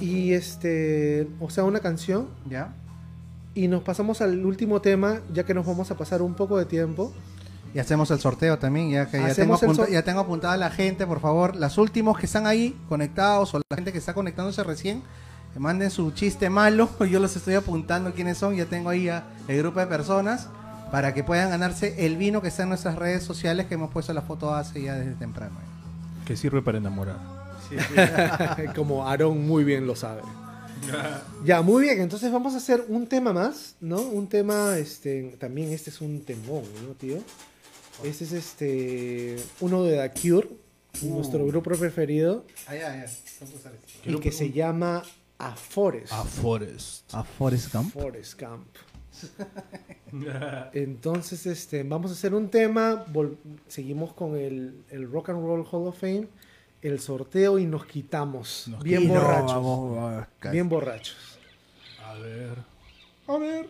y este, o sea, una canción ¿Ya? y nos pasamos al último tema, ya que nos vamos a pasar un poco de tiempo? Y hacemos el sorteo también, ya que ya tengo, apunta- ya tengo apuntada a la gente, por favor. Las últimos que están ahí conectados o la gente que está conectándose recién, que manden su chiste malo. (laughs) Yo los estoy apuntando quiénes son. Ya tengo ahí a el grupo de personas para que puedan ganarse el vino que está en nuestras redes sociales que hemos puesto la foto hace ya desde temprano. Que sirve para enamorar. (laughs) Como Aarón muy bien lo sabe. (laughs) Ya, muy bien, entonces vamos a hacer un tema más, ¿no? Un tema, este, también este es un temón, ¿no, tío? Este es este, uno de The Cure, nuestro grupo preferido, Ah, ya, ya. y que se llama A Forest. A Forest. A Forest Gump. Forest Camp. (laughs) Entonces, este, vamos a hacer un tema, vol- seguimos con el, el Rock and Roll Hall of Fame, el sorteo y nos quitamos. Nos bien borrachos. vamos, vamos, bien borrachos. A ver. A ver.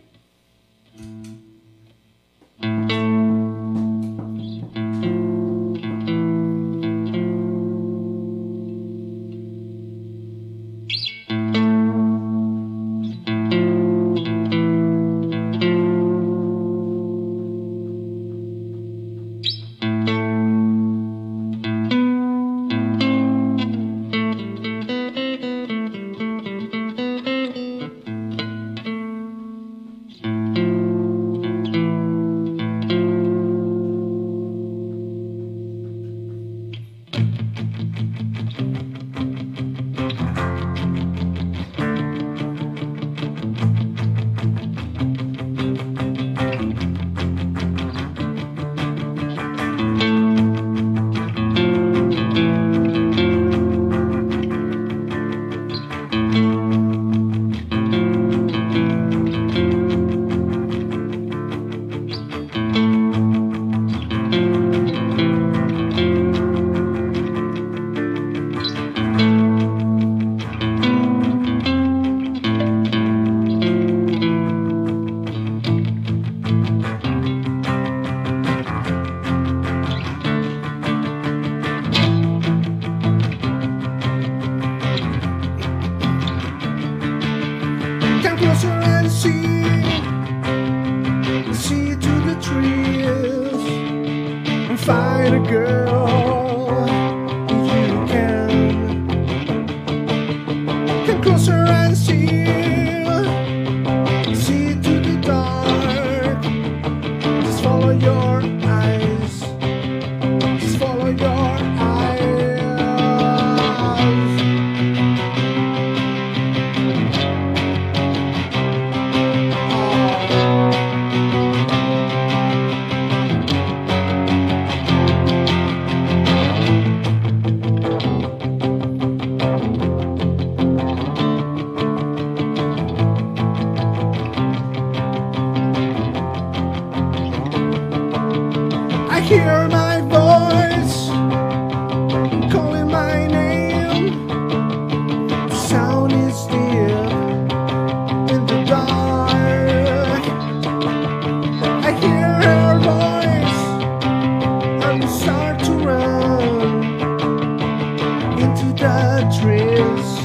The trees,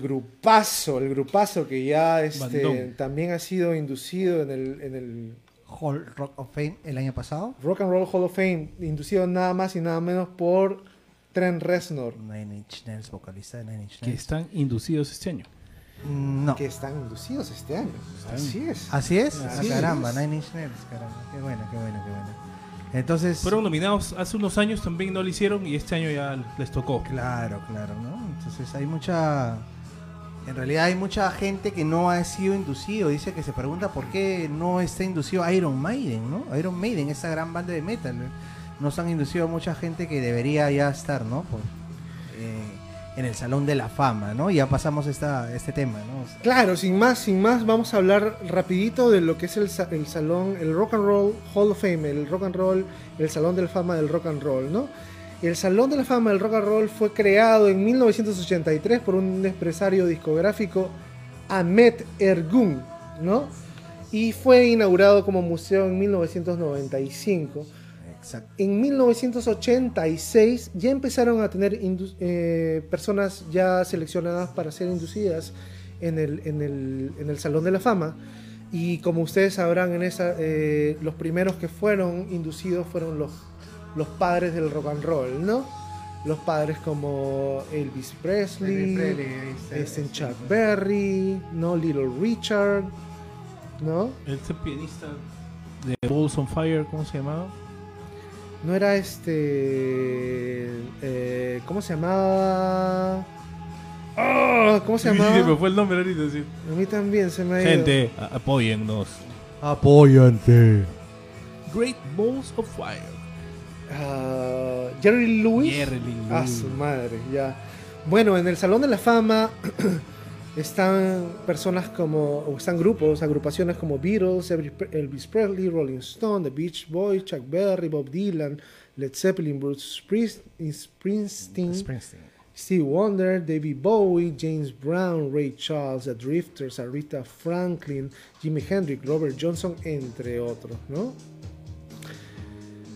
El grupazo, el grupazo que ya este, también ha sido inducido en el, en el Hall Rock of Fame el año pasado. Rock and Roll Hall of Fame, inducido nada más y nada menos por Trent Reznor, Nine Inch Nails, vocalista de Nine Inch Que Nails. están inducidos este año. Mm, No. que están inducidos este año. Así es. ¿Así es? Así Ah, caramba, es. Nine Inch Nails, caramba. Qué bueno, qué bueno, qué bueno. Entonces, Fueron nominados hace unos años, también no lo hicieron y este año ya les tocó. claro, claro, ¿no? Entonces hay mucha... En realidad hay mucha gente que no ha sido inducido. Dice que se pregunta por qué no está inducido Iron Maiden, ¿no? Iron Maiden, esa gran banda de metal. ¿no? Nos han inducido mucha gente que debería ya estar, ¿no? Eh, en el Salón de la Fama, ¿no? Ya pasamos esta, este tema, ¿no? Claro, sin más, sin más, vamos a hablar rapidito de lo que es el, el salón, el Rock and Roll Hall of Fame, el Rock and Roll, el Salón de la Fama del Rock and Roll, ¿no? El Salón de la Fama del Rock and Roll fue creado en 1983 por un empresario discográfico, Ahmet Ergun, ¿no? Y fue inaugurado como museo en 1995. Exacto. En 1986 ya empezaron a tener eh, personas ya seleccionadas para ser inducidas en el, en el- en el Salón de la Fama. Y como ustedes sabrán, en esa, eh, los primeros que fueron inducidos fueron los, los padres del rock and roll, ¿no? Los padres como Elvis Presley, Elvis Presley, Chuck Berry, ¿no? Little Richard, ¿no? Este pianista de Balls on Fire, ¿cómo se llamaba? No era este. eh, ¿Cómo se llamaba? ¡Ah! ¿Cómo se (laughs) llamaba? sí, me fue el nombre ahorita, sí. A mí también se me ha ido. Gente, apóyennos. Apóyate. Great Balls of Fire. Ah, Jerry Lewis. Jerry Lewis. su madre, ya. Bueno, en el Salón de la Fama (clears throat) están personas como, o están grupos, agrupaciones como Beatles, Elvis Presley, Rolling Stone, The Beach Boys, Chuck Berry, Bob Dylan, Led Zeppelin, Bruce Springsteen, Springsteen. Steve Wonder, David Bowie, James Brown, Ray Charles, The Drifters, Aretha Franklin, Jimi Hendrix, Robert Johnson, entre otros, ¿no?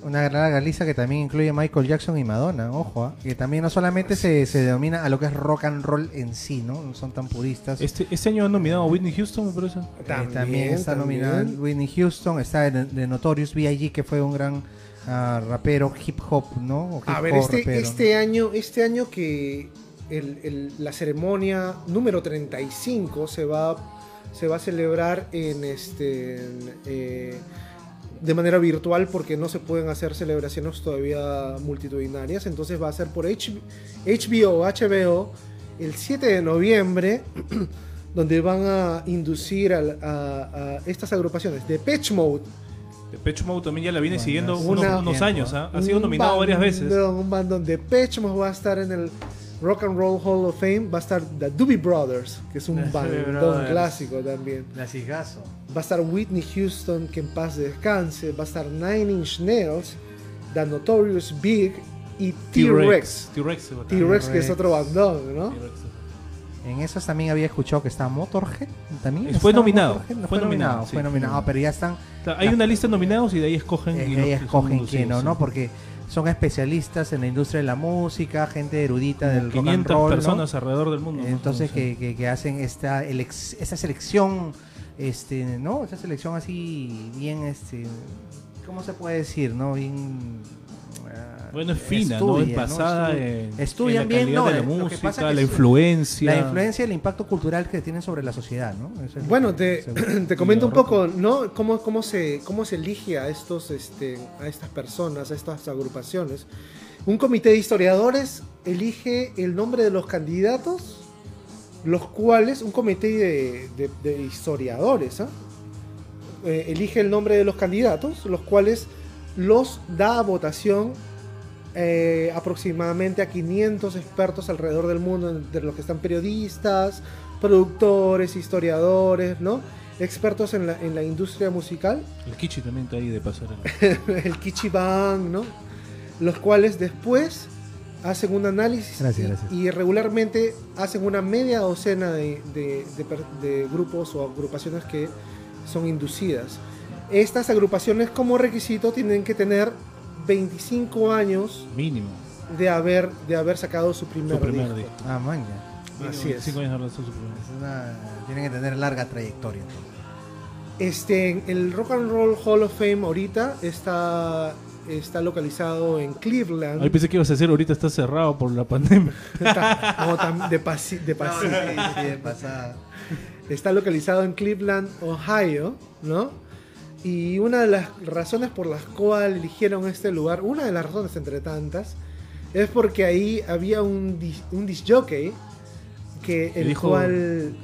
Una larga lista que también incluye Michael Jackson y Madonna, ojo, ¿ah? que también no solamente se, se denomina a lo que es rock and roll en sí, ¿no? No son tan puristas. Este, este año han nominado a Whitney Houston, me parece. Eh, también, está también. nominada Whitney Houston, está de, de Notorious B.I.G., que fue un gran ah, rapero hip hop, ¿no? O hip A ver, este, rapero. este año, este año que el- el- la ceremonia número 35 se va, se va a celebrar en este en, eh, de manera virtual porque no se pueden hacer celebraciones todavía multitudinarias. Entonces va a ser por H- HBO, HBO, el 7 de noviembre, (clears throat) donde van a inducir a, a estas agrupaciones. de Pitch Mode, Depeche Mode también ya la viene Bueno, siguiendo unos, una- unos tiempo, años, ¿ah? Ha sido un nominado varias veces. Un bandón de Pitch Mode va a estar en el Rock and Roll Hall of Fame. Va a estar The Doobie Brothers, que es un bandón clásico también. Clasicazo. Va a estar Whitney Houston, que en paz descanse. Va a estar Nine Inch Nails, The Notorious Big y T-Rex. T-Rex. T-Rex, que es otro bandón, ¿no? T-Rex. En esos también había escuchado que está Motorhead también. Fue ¿Está nominado, Motorhead? fue Fue, nominado, nominado, sí, fue fue nominado, nominado. pero ya están Hay una lista de nominados y de ahí escogen. Eh, y ahí escogen quién o sí. no, porque son especialistas en la industria de la música, gente erudita del rock and 500 roll, ¿no? personas alrededor del mundo. Entonces ¿no? que, que- que hacen esta elex- esa selección, este, ¿no? Esa selección así bien, este, ¿cómo se puede decir, no? Bien Bueno, es fina, ¿no? Es basada Estu- en, estudian en la bien, no, de la lo que música, pasa es que la influencia. la influencia y el impacto cultural que tienen sobre la sociedad, ¿no? Es Bueno, que te, se- (clears throat) te comento un poco, ¿no? Cómo, cómo, se, cómo se elige a, estos, este, a estas personas, a estas agrupaciones. Un comité de historiadores elige el nombre de los candidatos, los cuales, un comité de, de- de historiadores, ¿ah? Eh, elige el nombre de los candidatos, los cuales los da a votación eh, aproximadamente a 500 expertos alrededor del mundo, entre los que están periodistas, productores, historiadores, ¿no? Expertos en la, en la industria musical, El Kichi también está ahí de pasar. (laughs) el Kichibang, ¿no? Los cuales después hacen un análisis Gracias, y, gracias. y regularmente hacen una media docena de, de- de de grupos o agrupaciones que son inducidas. Estas agrupaciones como requisito tienen que tener 25 años Mínimo. de haber, de haber sacado su primer, Su primer disco. disco. Ah, man, ya. Así es. 25 años de su primer. Es una- tienen que tener larga trayectoria. Este, el Rock and Roll Hall of Fame ahorita está, está localizado en Cleveland. Ahí pensé que ibas a decir ahorita está cerrado por la pandemia. Está, no, tam- de pasi- de pasi- pasada. está localizado en Cleveland, Ohio, ¿no? Y una de las razones por las cuales eligieron este lugar, una de las razones entre tantas, es porque ahí había un, dis- un disc jockey que el dijo- cual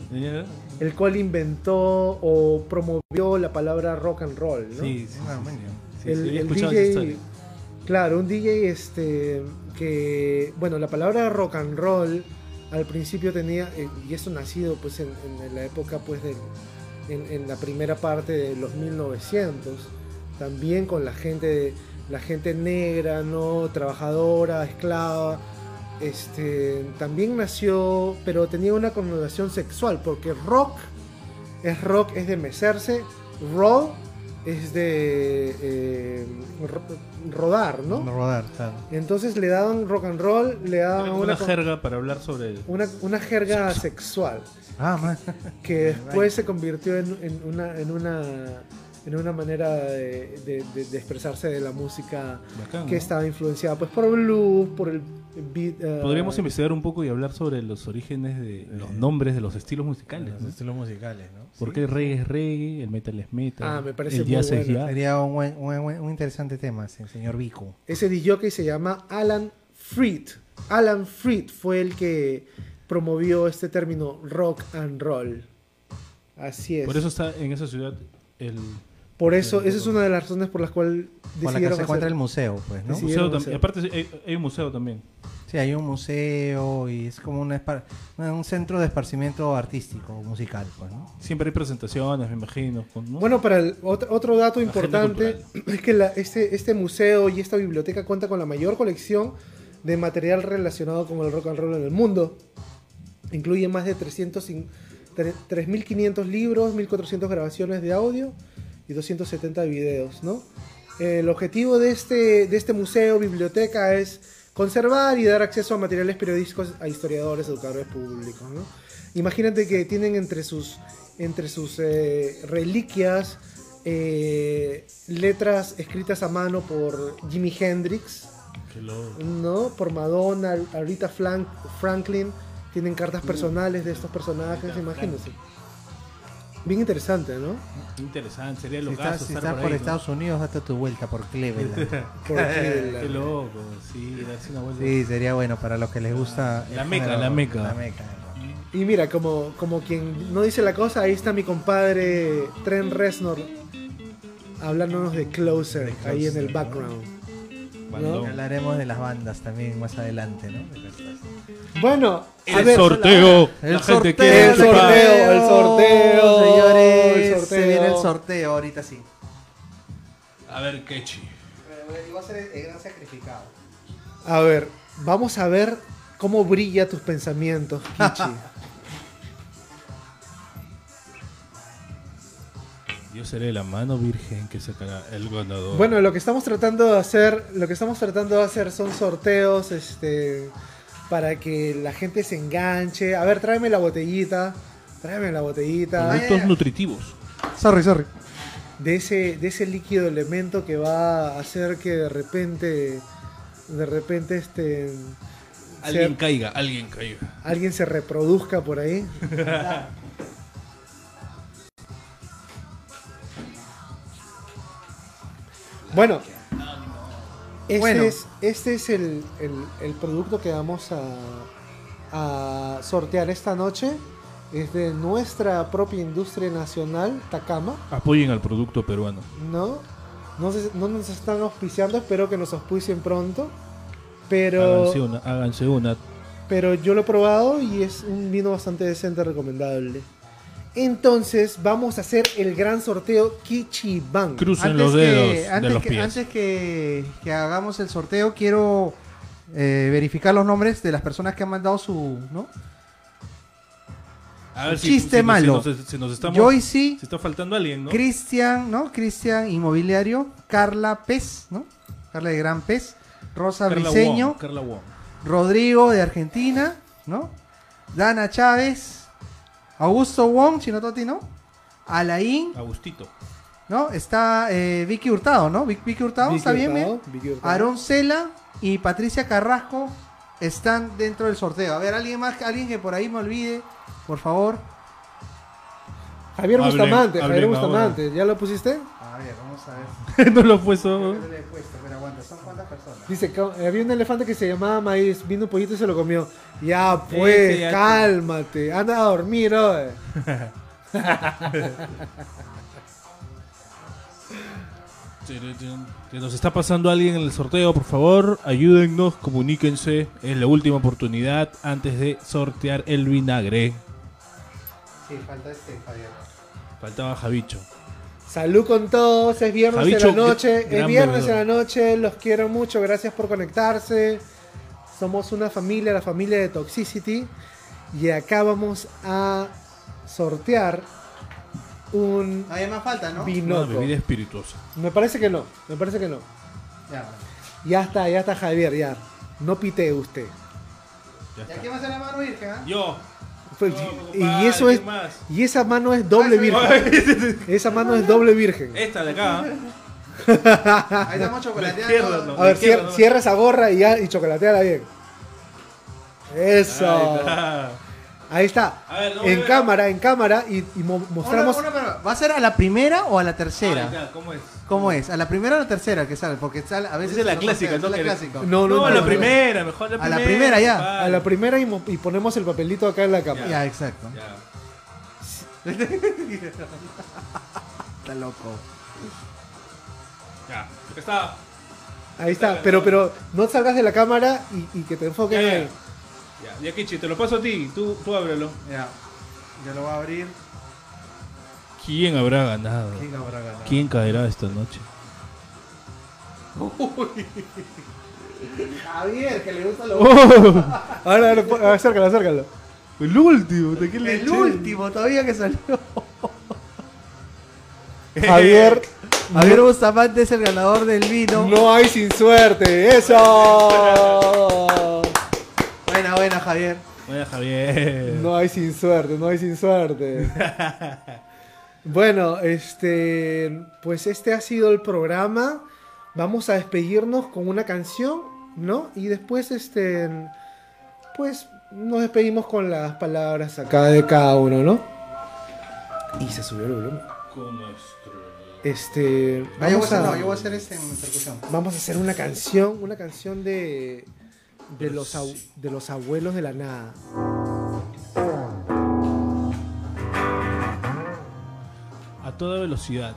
el cual inventó o promovió la palabra rock and roll, ¿no? Sí, sí. Ah, sí, el, el DJ, historia. claro, un DJ este que, bueno, la palabra rock and roll al principio tenía, eh, y eso nacido pues en, en la época pues del, en, en la primera parte de los 1900, también con la gente, la gente negra, no, trabajadora, esclava, este, también nació, pero tenía una connotación sexual, porque rock es rock, es de mecerse, roll es de eh, ro- rodar, ¿no? Rodar, claro. Entonces le daban rock and roll, le daban Una una, jerga para hablar sobre el... una, una jerga sexual Ah, man. que (laughs) después se convirtió en, en una en una en una manera de, de- de- de expresarse de la música Bacán, que ¿no? estaba influenciada pues por el blues, por el beat. eh, Podríamos investigar un poco y hablar sobre los orígenes de los nombres de los estilos musicales. Los ¿no? estilos musicales, ¿no? ¿Por qué el reggae es reggae, el metal es metal? Ah, me parece el muy jazz es bueno. jazz? Sería un, buen- un, buen- un interesante tema, sí, señor Vico. Ese DJ se llama Alan Freed. Alan Freed fue el que promovió este término rock and roll. Así es. Por eso está en esa ciudad el Por eso, esa es una de las razones por las cuales Por la que se encuentra hacer- el museo, pues, ¿no? Sí, museo museo. Aparte hay, hay un museo también. Sí, hay un museo y es como una un centro de esparcimiento artístico, musical, pues, ¿no? Siempre hay presentaciones, me imagino. con- ¿no? Bueno, para el otro, otro dato importante es que la- este, este museo y esta biblioteca cuenta con la mayor colección de material relacionado con el rock and roll en el mundo. Incluye más de 300, cin- tre- 3.500 libros, 1.400 grabaciones de audio y 270 videos, ¿no? El objetivo de este, de este museo, biblioteca, es conservar y dar acceso a materiales periodísticos a historiadores, educadores públicos, ¿no? Imagínate que tienen entre sus, entre sus eh, reliquias eh, letras escritas a mano por Jimi Hendrix, ¿no? Por Madonna, Flan- Franklin. Tienen cartas personales de estos personajes, imagínense. Bien interesante, ¿no? Interesante, sería Si lo estás, si estás por, Estados Unidos, date tu vuelta por Cleveland. (laughs) Por Qué loco, sí, darse una vuelta. sí, sería bueno para los que les gusta. el La meca, género- la meca. La meca. Y mira, como, como quien no dice la cosa, ahí está mi compadre Trent Reznor hablándonos de Closer, ahí en el background. Hablaremos de las bandas también más adelante, ¿no? Bueno, a El ver, sorteo. El La gente sorteo, quiere el sorteo, participar. el sorteo, señores. el sorteo. Se viene el sorteo ahorita sí. A ver, Kechi. Va a ser el gran sacrificado. A ver, vamos a ver cómo brilla tus pensamientos, Kichi. (laughs) Yo seré la mano virgen que sacará el ganador. Bueno, lo que estamos tratando de hacer, lo que estamos tratando de hacer son sorteos, este, para que la gente se enganche. A ver, tráeme la botellita, tráeme la botellita Productos nutritivos. Sorry, sorry. de ese, de ese líquido elemento que va a hacer que de repente, de repente, este, Alguien caiga, alguien caiga. alguien se reproduzca por ahí. (laughs) Bueno, este Bueno. es, este es el, el- el producto que vamos a, a sortear esta noche. Es de nuestra propia industria nacional, Takama. Apoyen al producto peruano. ¿no? No, se- no nos están auspiciando, espero que nos auspicien pronto. Pero, Háganse una, háganse una. pero yo lo he probado y es un vino bastante decente, recomendable. Entonces, vamos a hacer el gran sorteo Kichiban. Crucen los dedos de antes los que, pies. antes que, que hagamos el sorteo, quiero eh, verificar los nombres de las personas que han mandado su. ¿no? A ver Chiste malo. Si nos, si nos estamos, Joycey, si está faltando alguien, ¿no? Cristian, ¿no? Cristian Inmobiliario, Carla Pez, ¿no? Carla de Gran Pez, Rosa Carla Briseño, Wong, Carla Wong. Rodrigo de Argentina, ¿no? Dana Chávez, Augusto Wong, Chinototi, ¿no? Alain, Agustito. ¿no? Está eh, Vicky Hurtado, ¿no? Vic- Vicky Hurtado, Vicky ¿está bien? Hurtado, bien? Vicky Hurtado. Aaron Cela y Patricia Carrasco están dentro del sorteo. A ver, alguien más, alguien que por ahí me olvide, por favor. Javier Hablen- Bustamante, Javier Bustamante, ¿ya lo pusiste? A ver, vamos a ver. (laughs) no lo puso. ¿Qué le he puesto? Pero aguanta, ¿son cuántas personas? Dice, ca- había un elefante que se llamaba Maíz, vino un pollito y se lo comió. Ya, pues, ya- cálmate, anda a dormir, oye. (laughs) Que nos está pasando alguien en el sorteo, por favor, ayúdennos, comuníquense. Es la última oportunidad antes de sortear el vinagre. Sí, falta este, Javier. Faltaba Javicho. Salud con todos, es viernes Javicho, en la noche, es viernes en la noche, los quiero mucho, gracias por conectarse. Somos una familia, la familia de Toxicity, y acá vamos a sortear un Ahí más falta, ¿no? Una bebida espirituosa. Me parece que no, me parece que no. Ya. Ya está, ya está Javier, ya. No pitee usted. Ya ¿Y está. a quién va a ser la mano virgen? ah? Yo. Pues, y eso es y esa mano es doble virgen. Esa mano es doble virgen. Esta de acá. (laughs) Ahí estamos chocolateando. ¿no? A ver, izquierda, cier- ¿no? cierra esa gorra y ya y chocolateala bien. Eso. Ahí está. A ver, no, en cámara, en cámara y, y mo- mostramos. Una- una- una- ¿Va a ser a la primera o a la tercera? está, ¿Cómo es? ¿Cómo es? ¿A la primera o a la tercera que sale? Porque sale a veces. Esa es la no clásica, ¿no? es la clásica. No, no, No, no, la no. primera, mejor la A primera. la primera ya. A la primera y, mo- y ponemos el papelito acá en la cámara. Ya, exacto. Ya. (laughs) Está loco. Ya. Está. Ahí está. Pero, pero no salgas de la cámara y, y que te enfoquen Ya, ya. Kichi, te lo paso a ti. Tú, tú ábrelo. Ya. Ya lo voy a abrir. ¿Quién habrá ganado? ¿Quién habrá ganado? ¿Quién caerá esta noche? Javier, que le gusta lo (laughs) (laughs) Ahora, ahora, po- acércalo, acércalo. El último, ¿de qué El último todavía que salió. (laughs) Javier, Javier Bustamante es el ganador del vino. no hay sin suerte. ¡Eso! Buena, buena, Javier. Buena Javier. No hay sin suerte, no hay sin suerte. (laughs) Bueno, este, pues este ha sido el programa. Vamos a despedirnos con una canción, ¿no? Y después, este, pues nos despedimos con las palabras acá de cada uno, ¿no? Y se subió el volumen. Con nuestro. Este, yo, voy a vamos hacer, a, no, yo voy a hacer este en percusión. vamos a hacer una canción, una canción de de los de los abuelos de la nada. A toda velocidad.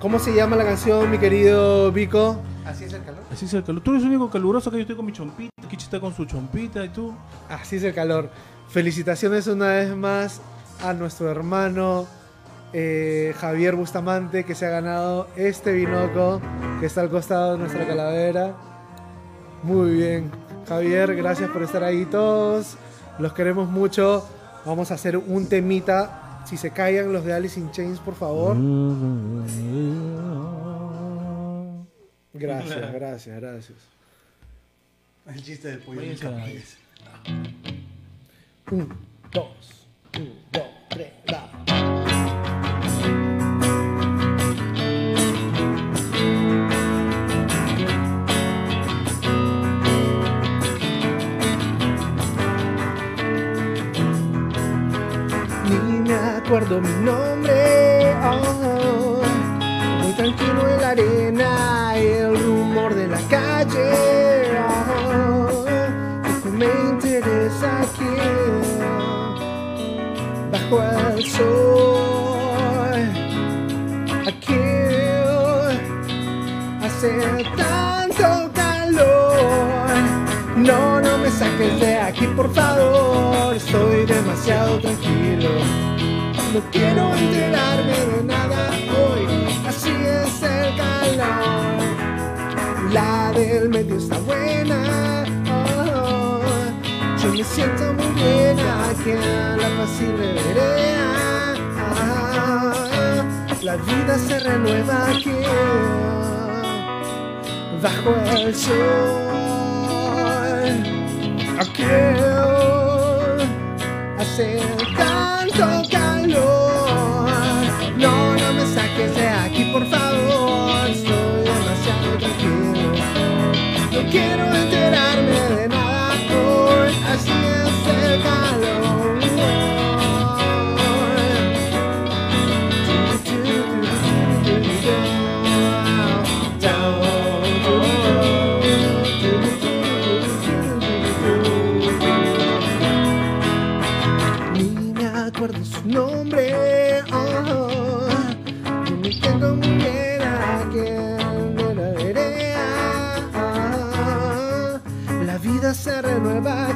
¿Cómo se llama la canción, mi querido Vico? Así es el calor. Así es el calor. Tú eres el único caluroso que yo estoy con mi chompita. Kichi está con su chompita y tú. Así es el calor. Felicitaciones una vez más a nuestro hermano eh, Javier Bustamante que se ha ganado este binoco que está al costado de nuestra calavera. Muy bien, Javier, gracias por estar ahí todos. Los queremos mucho. Vamos a hacer un temita. Si se callan los de Alice in Chains, por favor. Gracias, gracias, gracias. El chiste del pollo. Un, dos, un, dos, tres, va. Me acuerdo mi nombre, oh, muy tranquilo en la arena, el rumor de la calle, oh, me interesa aquí, bajo el sol, aquí hace tanto calor, no, no me saques de aquí por favor, estoy demasiado tranquilo. No quiero enterarme de nada hoy, así es el calor. La del medio está buena, oh, yo me siento muy bien aquí en la apacible vereda. Ah, la vida se renueva aquí, bajo el sol. Aquí hace tanto No, no me saques de aquí, por favor. Estoy demasiado tranquilo. No quiero enterarme de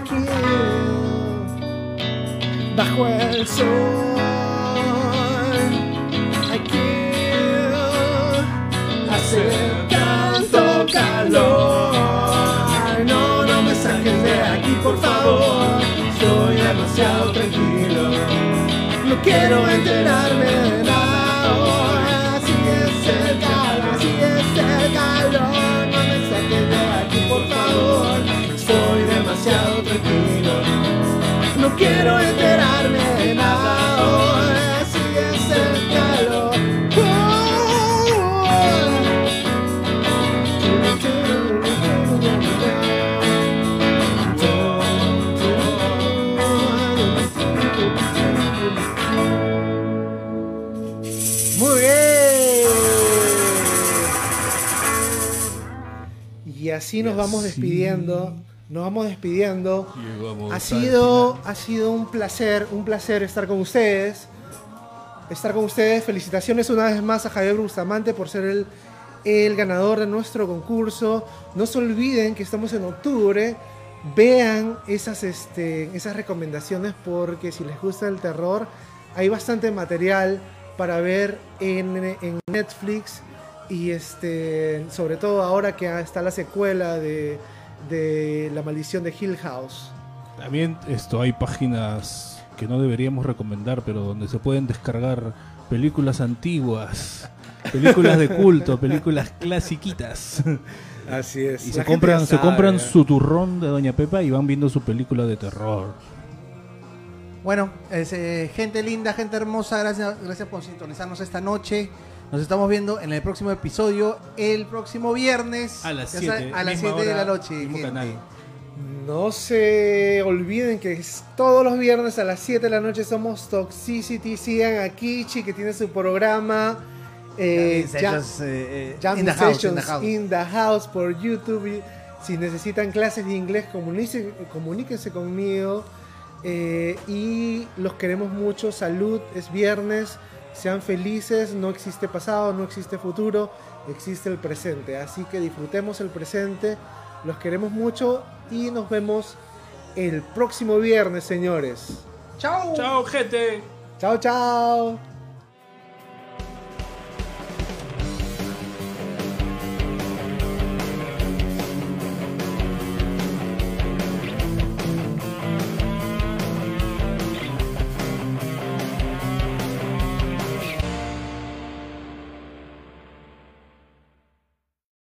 aquí bajo el sol. Aquí hace tanto calor. No, no me saques de aquí, por favor. Estoy demasiado tranquilo. No quiero enterarme de así nos vamos despidiendo. Nos vamos despidiendo. Ha sido, ha sido un placer, un placer estar con ustedes. Estar con ustedes. Felicitaciones una vez más a Javier Bustamante por ser el, el ganador de nuestro concurso. No se olviden que estamos en octubre. Vean esas, este, esas recomendaciones porque si les gusta el terror, hay bastante material para ver en, en Netflix. Y este, sobre todo ahora que está la secuela de, de La maldición de Hill House. También esto hay páginas que no deberíamos recomendar, pero donde se pueden descargar películas antiguas, (laughs) películas de culto, películas clasiquitas. Así es. Y se compran, se compran su turrón de Doña Pepa y van viendo su película de terror. Bueno, es, eh, gente linda, gente hermosa, gracias, gracias por sintonizarnos esta noche. Nos estamos viendo en el próximo episodio, el próximo viernes. A las ya 7, saben, a las misma 7 de la noche. mismo gente. canal. No se olviden que es todos los viernes a las 7 de la noche somos Toxicity. Sigan a Kichi que tiene su programa. eh, Jamming Jam- sessions, eh, eh, Jam in the house, in Sessions the house. in the house por YouTube. Si necesitan clases de inglés, comuníquense, comuníquense conmigo. Eh, y los queremos mucho. Salud, es viernes. Sean felices. No existe pasado, no existe futuro. Existe el presente. Así que disfrutemos el presente. Los queremos mucho. Y nos vemos el próximo viernes, señores. Chao. Chao, gente. Chao, chao.